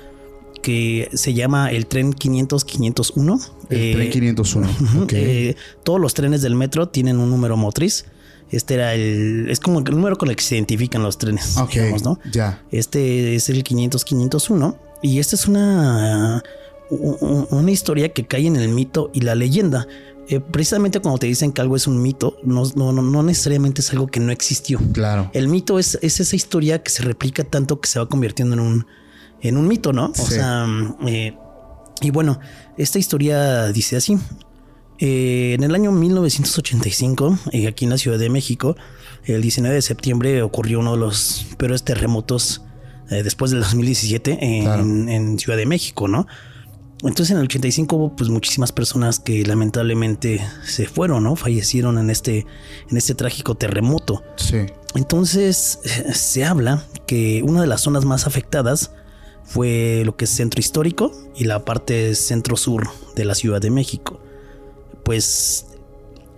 Que se llama El tren 500-501. El Eh, tren 501. [LAUGHS] Ujú, Ok. eh, todos los trenes del metro tienen un número motriz. Este era el. Es como el número con el que se identifican los trenes. ok. digamos, ¿no? Ya. Este es el 500-501. Y esta es una, una historia que cae en el mito y la leyenda. Eh, precisamente cuando te dicen que algo es un mito, no, no, no, necesariamente es algo que no existió. Claro. El mito es, es esa historia que se replica tanto que se va convirtiendo en un, en un mito, ¿no? O Sí. sea, eh, y bueno, esta historia dice así. Eh, en el año 1985, eh, aquí en la Ciudad de México, el 19 de septiembre ocurrió uno de los peores terremotos eh, después del 2017 en, Claro. en Ciudad de México, ¿no? Entonces en el 85 hubo pues muchísimas personas que lamentablemente se fueron, ¿no? Fallecieron en este, en este trágico terremoto. Sí. Entonces se habla que una de las zonas más afectadas fue lo que es centro histórico y la parte centro-sur de la Ciudad de México. Pues,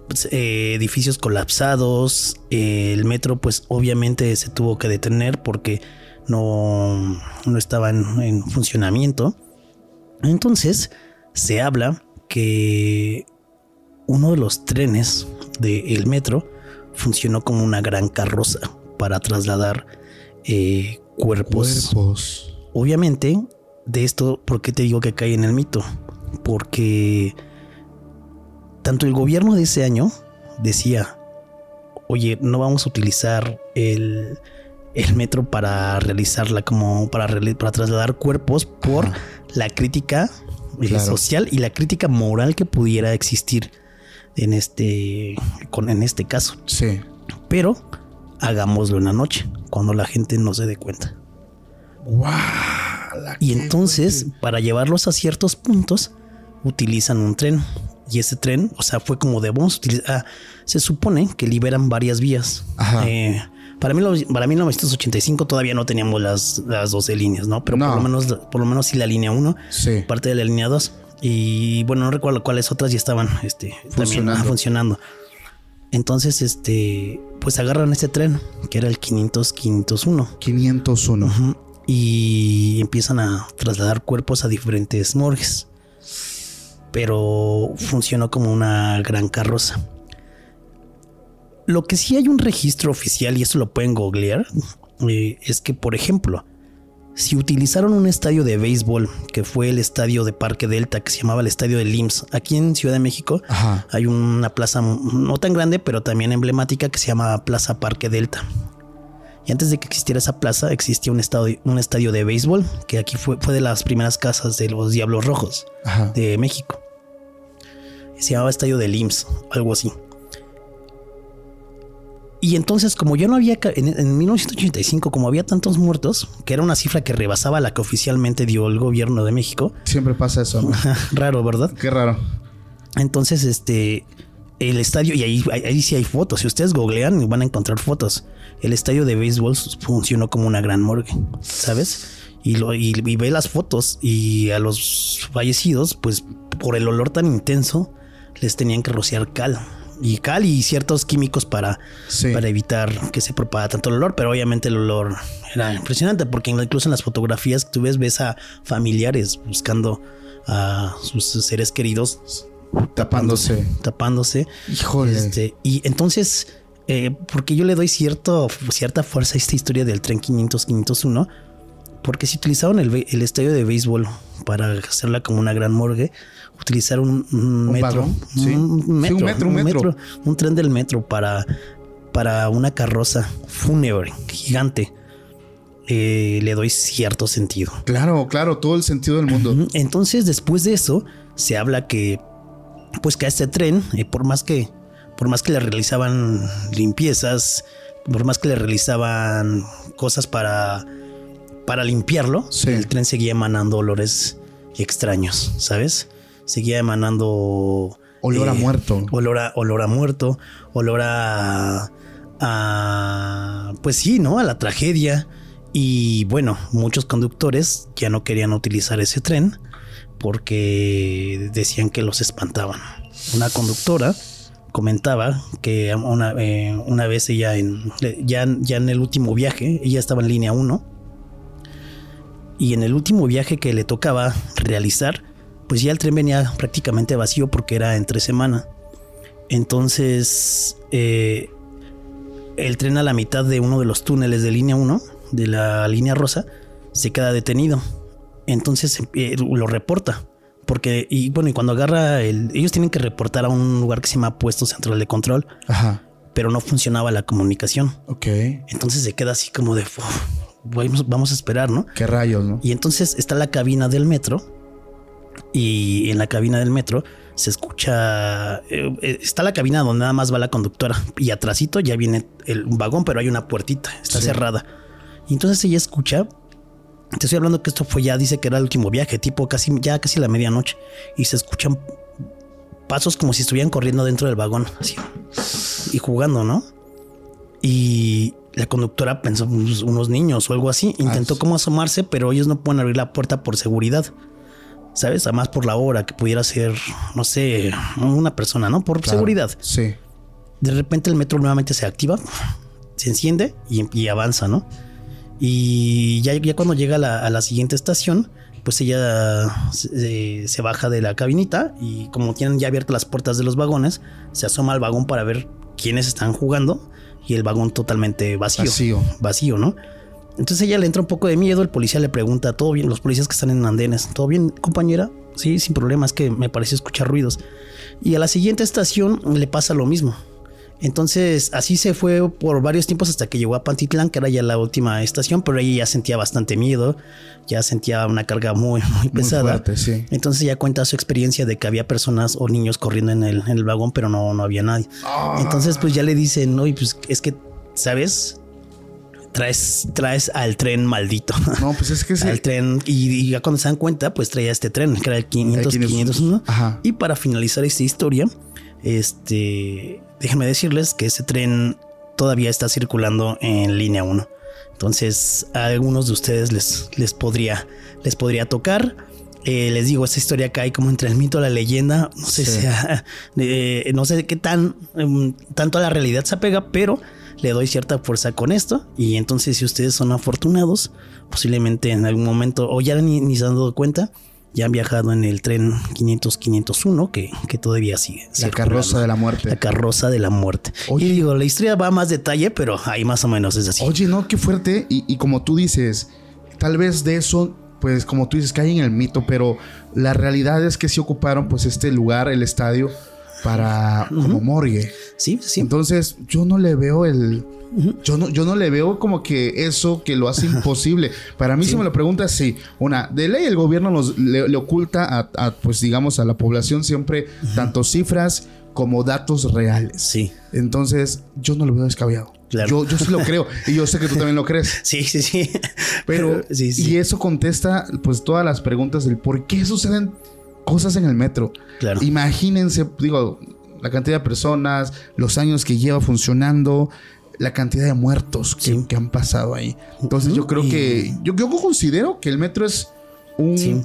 pues, eh, edificios colapsados, eh, el metro pues obviamente se tuvo que detener porque no, no estaba en, en funcionamiento. Entonces se habla que uno de los trenes del metro funcionó como una gran carroza para trasladar eh, cuerpos. Cuerpos. Obviamente, de esto, ¿por qué te digo que cae en el mito? Porque tanto el gobierno de ese año decía, oye, no vamos a utilizar el, el metro para realizarla como para, reali- para trasladar cuerpos por Ajá. la crítica eh, Claro. social y la crítica moral que pudiera existir en este, con, en este caso. Sí. Pero hagámoslo en la noche, cuando la gente no se dé cuenta. Y entonces, para llevarlos a ciertos puntos, utilizan un tren. Y ese tren, o sea, fue como de vamos a utilizar. ah, se supone que liberan varias vías. Ajá. Eh, para, mí, para 1985 todavía no teníamos las, las 12 líneas, ¿no? Pero No. por lo menos, por lo menos sí la línea 1, Sí. parte de la línea 2. Y bueno, no recuerdo cuáles otras ya estaban este, también Funcionando. ah, funcionando. Entonces, este, pues agarran este tren, que era el 500-501. 501. Ujú. Y empiezan a trasladar cuerpos a diferentes morgues. Pero funcionó como una gran carroza. Lo que sí hay un registro oficial, y esto lo pueden googlear, eh, es que, por ejemplo, si utilizaron un estadio de béisbol, que fue el estadio de Parque Delta, que se llamaba el estadio del IMSS, aquí en Ciudad de México, Ajá. hay una plaza no tan grande, pero también emblemática que se llama Plaza Parque Delta. Y antes de que existiera esa plaza, existía un estadio, un estadio de béisbol, que aquí fue, fue de las primeras casas de los Diablos Rojos Ajá. de México. Se llamaba Estadio del IMSS, algo así. Y entonces, como ya no había, en, en 1985, como había tantos muertos, que era una cifra que rebasaba la que oficialmente dio el gobierno de México, Siempre pasa eso. ¿no? [LAUGHS] raro, ¿verdad? Qué raro. Entonces, este, el estadio, y ahí, ahí, ahí sí hay fotos. Si ustedes googlean, van a encontrar fotos. El estadio de béisbol funcionó como una gran morgue, ¿sabes? Y, lo, y, y ve las fotos y a los fallecidos, pues por el olor tan intenso, les tenían que rociar cal. Y cal y ciertos químicos para, Sí. para evitar que se propaga tanto el olor, pero obviamente el olor era impresionante porque incluso en las fotografías que tú ves, ves a familiares buscando a sus seres queridos Tapándose. tapándose. Híjole. Este, y entonces, eh, porque yo le doy cierto, cierta fuerza a esta historia del tren 500-501, Porque si utilizaron el, el estadio de béisbol para hacerla como una gran morgue, utilizaron un, un metro, vagón? Sí. un, Sí, un metro, un metro. un tren del metro para, para una carroza fúnebre gigante. eh, le doy cierto sentido. Claro, claro, todo el sentido del mundo. Entonces, después de eso, se habla que, pues que a este tren, eh, por más que, por más que le realizaban limpiezas, por más que le realizaban cosas para, para limpiarlo, Sí. el tren seguía emanando olores extraños, ¿sabes? Seguía emanando Olor a muerto. olor a, olor a muerto, olor a, a, pues sí, ¿no? A la tragedia. Y bueno, muchos conductores ya no querían utilizar ese tren porque decían que los espantaban. Una conductora comentaba que una, eh, una vez ella en, ya, ya en el último viaje, ella estaba en línea 1 y en el último viaje que le tocaba realizar, pues ya el tren venía prácticamente vacío porque era entre semana. Entonces, eh, el tren a la mitad de uno de los túneles de línea 1, de la línea rosa, se queda detenido. Entonces eh, lo reporta. Porque, y bueno, y cuando agarra el. Ellos tienen que reportar a un lugar que se llama Puesto Central de Control, Ajá. pero no funcionaba la comunicación. Ok. Entonces se queda así como de. "Uf, vamos, vamos a esperar, ¿no? Qué rayos, ¿no? Y entonces está la cabina del metro. Y en la cabina del metro se escucha. eh, eh, está la cabina donde nada más va la conductora. Y atrásito ya viene el un vagón, pero hay una puertita. Está Sí. cerrada. Y entonces ella escucha. Te estoy hablando que esto fue ya, dice que era el último viaje, tipo casi, ya casi la medianoche. Y se escuchan pasos como si estuvieran corriendo dentro del vagón. Así. Y jugando, ¿no? Y la conductora pensó pues, unos niños o algo así. Intentó como asomarse, pero ellos no pueden abrir la puerta por seguridad. ¿Sabes? Además por la hora que pudiera ser, no sé, una persona, ¿no? Por Claro. seguridad. Sí. De repente el metro nuevamente se activa, se enciende y, y avanza, ¿no? Y ya, ya cuando llega a la, a la siguiente estación, pues ella se, se baja de la cabinita y como tienen ya abiertas las puertas de los vagones, se asoma al vagón para ver quiénes están jugando y el vagón totalmente vacío. Vacío. Vacío, ¿no? Entonces ella le entra un poco de miedo, el policía le pregunta, ¿todo bien? Los policías que están en andenes, ¿todo bien, compañera? Sí, sin problema, es que me pareció escuchar ruidos. Y a la siguiente estación le pasa lo mismo. Entonces así se fue por varios tiempos hasta que llegó a Pantitlán, que era ya la última estación, pero ella ya sentía bastante miedo, ya sentía una carga muy, muy Muy pesada. fuerte, sí. Entonces ya cuenta su experiencia de que había personas o niños corriendo en el, en el vagón, pero no, no había nadie. Ah. Entonces pues ya le dicen, no, y pues es que, ¿sabes? Traes, traes al tren maldito. No, pues es que [LAUGHS] sí. al tren y, y ya cuando se dan cuenta pues traía este tren que era el 500 El 500. 501 Ajá. y para finalizar esta historia este déjenme decirles que ese tren todavía está circulando en línea 1 entonces a algunos de ustedes les, les podría les podría tocar Eh, les digo, esta historia cae como entre el mito y la leyenda. No sé Sí. si a- [LAUGHS] eh, no sé qué tan em, tanto a la realidad se apega, pero le doy cierta fuerza con esto. Y entonces, si ustedes son afortunados, posiblemente en algún momento, o ya ni, ni se han dado cuenta, ya han viajado en el tren 500-501, que, que todavía sigue. La carroza de la muerte. La carroza de la muerte. Oye. Y digo, la historia va a más detalle, pero ahí más o menos es así. Oye, no, qué fuerte. Y, y como tú dices, tal vez de eso, pues como tú dices, cae en el mito, pero la realidad es que sí ocuparon pues este lugar, el estadio, para como morgue. Sí, sí. Entonces, yo no le veo el. Yo no, yo no le veo como que eso que lo hace [LAUGHS] imposible. Para mí, si me lo preguntas, sí. Una, de ley el gobierno nos, le, le oculta a, a, pues digamos, a la población siempre tanto cifras como datos reales. Sí. Entonces, yo no lo veo descabellado. Claro. Yo, yo sí lo creo. Y yo sé que tú [LAUGHS] también lo crees. Sí, sí, sí. Pero, sí, sí. y eso contesta, pues, todas las preguntas del por qué suceden cosas en el metro. Claro. Imagínense, digo, la cantidad de personas, los años que lleva funcionando, la cantidad de muertos que, Sí. que han pasado ahí. Entonces, yo creo que, yo, yo considero que el metro es un, Sí.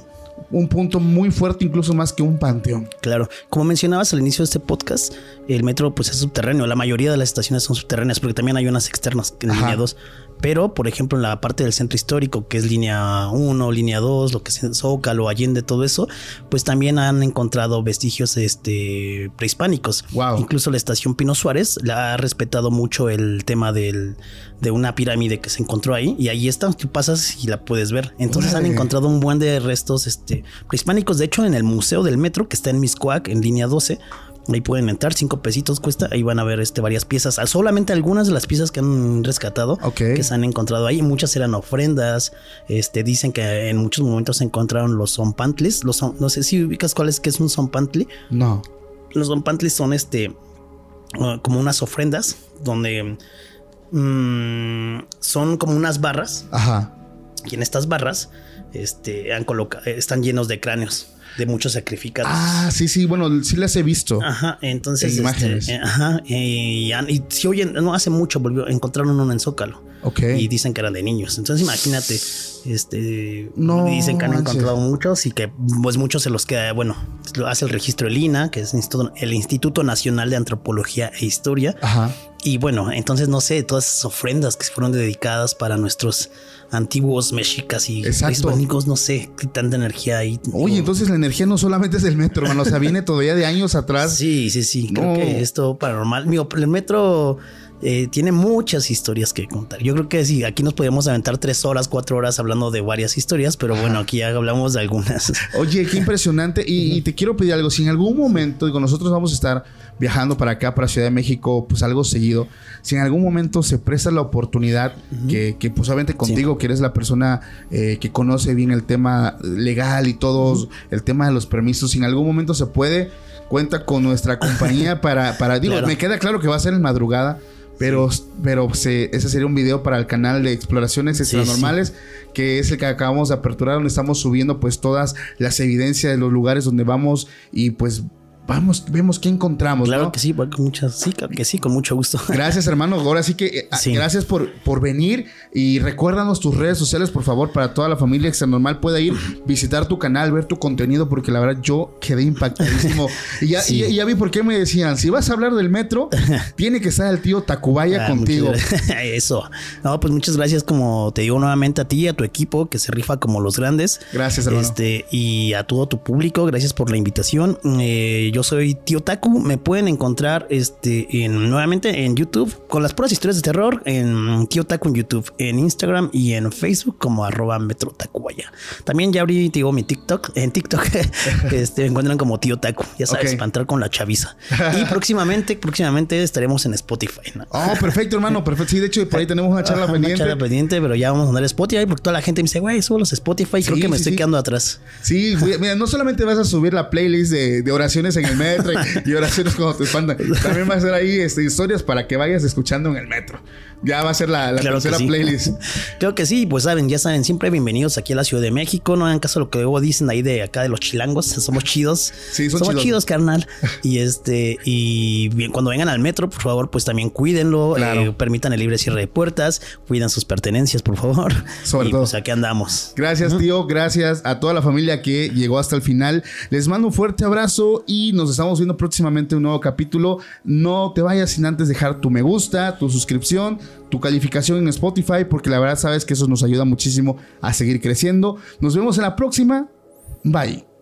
un punto muy fuerte, incluso más que un panteón. Claro, como mencionabas al inicio de este podcast, el metro pues es subterráneo, la mayoría de las estaciones son subterráneas porque también hay unas externas en Ajá. línea 2, Pero, por ejemplo, en la parte del centro histórico, que es línea 1, línea 2, lo que es Zócalo, Allende, todo eso, pues también han encontrado vestigios este, prehispánicos. Wow. Incluso la estación Pino Suárez la ha respetado mucho el tema del, de una pirámide que se encontró ahí. Y ahí está, tú pasas y la puedes ver. Entonces han encontrado un buen de restos este, prehispánicos. De hecho, en el Museo del Metro, que está en Miscoac, en línea 12, Ahí pueden entrar, cinco pesitos cuesta. Ahí van a ver este, varias piezas. Ah, solamente algunas de las piezas que han rescatado, que se han encontrado ahí. Muchas eran ofrendas. Este, dicen que en muchos momentos se encontraron los zompantlis. Los, no sé si ubicas cuál es que es un zompantli. No. Los zompantlis son este, uh, como unas ofrendas donde mm, son como unas barras. Ajá. Y en estas barras este, han colocado, están llenos de cráneos de muchos sacrificados. Ah, sí, sí, bueno, sí las he visto. Ajá, entonces. En imágenes. Este, ajá, y, y, si oye, no hace mucho volvió, encontraron uno en Zócalo. Y dicen que eran de niños. Entonces imagínate, este. No dicen que han manches. encontrado muchos y que pues muchos se los queda, bueno, lo hace el registro del INA, que es el Instituto, el Instituto Nacional de Antropología e Historia. Ajá. Y bueno, entonces no sé, todas esas ofrendas que fueron dedicadas para nuestros antiguos mexicas y Exacto. prehispánicos, no sé qué tanta energía hay. Oye, entonces la energía no solamente es del metro, hermano. O sea, viene todavía de años atrás. Sí, sí, sí. Creo No. que esto paranormal. Mío, el metro eh, tiene muchas historias que contar. Yo creo que sí, aquí nos podríamos aventar tres horas, cuatro horas hablando de varias historias, pero bueno, aquí ya hablamos de algunas. [LAUGHS] Oye, qué impresionante. Y, y te quiero pedir algo. Si en algún momento, digo, nosotros vamos a estar viajando para acá, para Ciudad de México, pues algo seguido. Si en algún momento se presta la oportunidad, que, que pues obviamente contigo, que eres la persona eh, que conoce bien el tema legal y todo, el tema de los permisos, si en algún momento se puede, cuenta con nuestra compañía [LAUGHS] para, para digo, Claro. me queda claro que va a ser en madrugada. Pero, pero se- ese sería un video para el canal de exploraciones Sí, extranormales, que es el que acabamos de aperturar, donde estamos subiendo pues todas las evidencias de los lugares donde vamos y pues vamos, vemos qué encontramos. claro ¿no? que sí, con muchas, sí, claro que sí, con mucho gusto. [LAUGHS] Gracias, hermano. Ahora sí que eh, Sí. gracias por, por venir y recuérdanos tus redes sociales, por favor, para toda la familia extranormal pueda ir, visitar tu canal, ver tu contenido, porque la verdad yo quedé impactadísimo. [LAUGHS] y, ya, Sí. y- ya vi por qué me decían, si vas a hablar del metro, [LAUGHS] tiene que estar el tío Tacubaya Ah, contigo. Eso. No, pues muchas gracias, como te digo nuevamente a ti y a tu equipo que se rifa como los grandes. Gracias, hermano. Este, y a todo tu público, gracias por la invitación. Eh, yo soy Tío Taku. Me pueden encontrar este, en, nuevamente en YouTube con las puras historias de terror en Tío Taku en YouTube, en Instagram y en Facebook como arroba Metro. También ya abrí digo, mi TikTok. En TikTok [LAUGHS] este, me encuentran como Tío Taku. Ya sabes, Ok. para entrar con la chaviza. Y próximamente, próximamente estaremos en Spotify. ¿no? Oh, perfecto, hermano, perfecto. Sí, de hecho, por ahí tenemos una charla pendiente. Una charla pendiente, pero ya vamos a andar Spotify porque toda la gente me dice, güey, subo los Spotify. Creo que me sí, estoy sí. quedando atrás. Sí, mira, no solamente vas a subir la playlist de, de oraciones en el metro y, y oraciones cuando te espantan, también va a ser ahí este, historias para que vayas escuchando en el metro. Ya va a ser la, la Claro que tercera sí. playlist. [LAUGHS] Creo que sí, pues saben, ya saben, siempre bienvenidos aquí a la Ciudad de México. No hagan caso a lo que luego dicen ahí de acá de los chilangos. [LAUGHS] Somos chidos. Sí, son Somos chidos. chidos, carnal. Y este, y bien, cuando vengan al metro, por favor, pues también cuídenlo. Claro. eh, permitan el libre cierre de puertas. Cuidan sus pertenencias, por favor. [LAUGHS] Sobre y todo. pues aquí andamos. Gracias, tío. Gracias a toda la familia que llegó hasta el final. Les mando un fuerte abrazo y nos estamos viendo próximamente un nuevo capítulo. No te vayas sin antes dejar tu me gusta, tu suscripción, tu calificación en Spotify, porque la verdad sabes que eso nos ayuda muchísimo a seguir creciendo. Nos vemos en la próxima. Bye.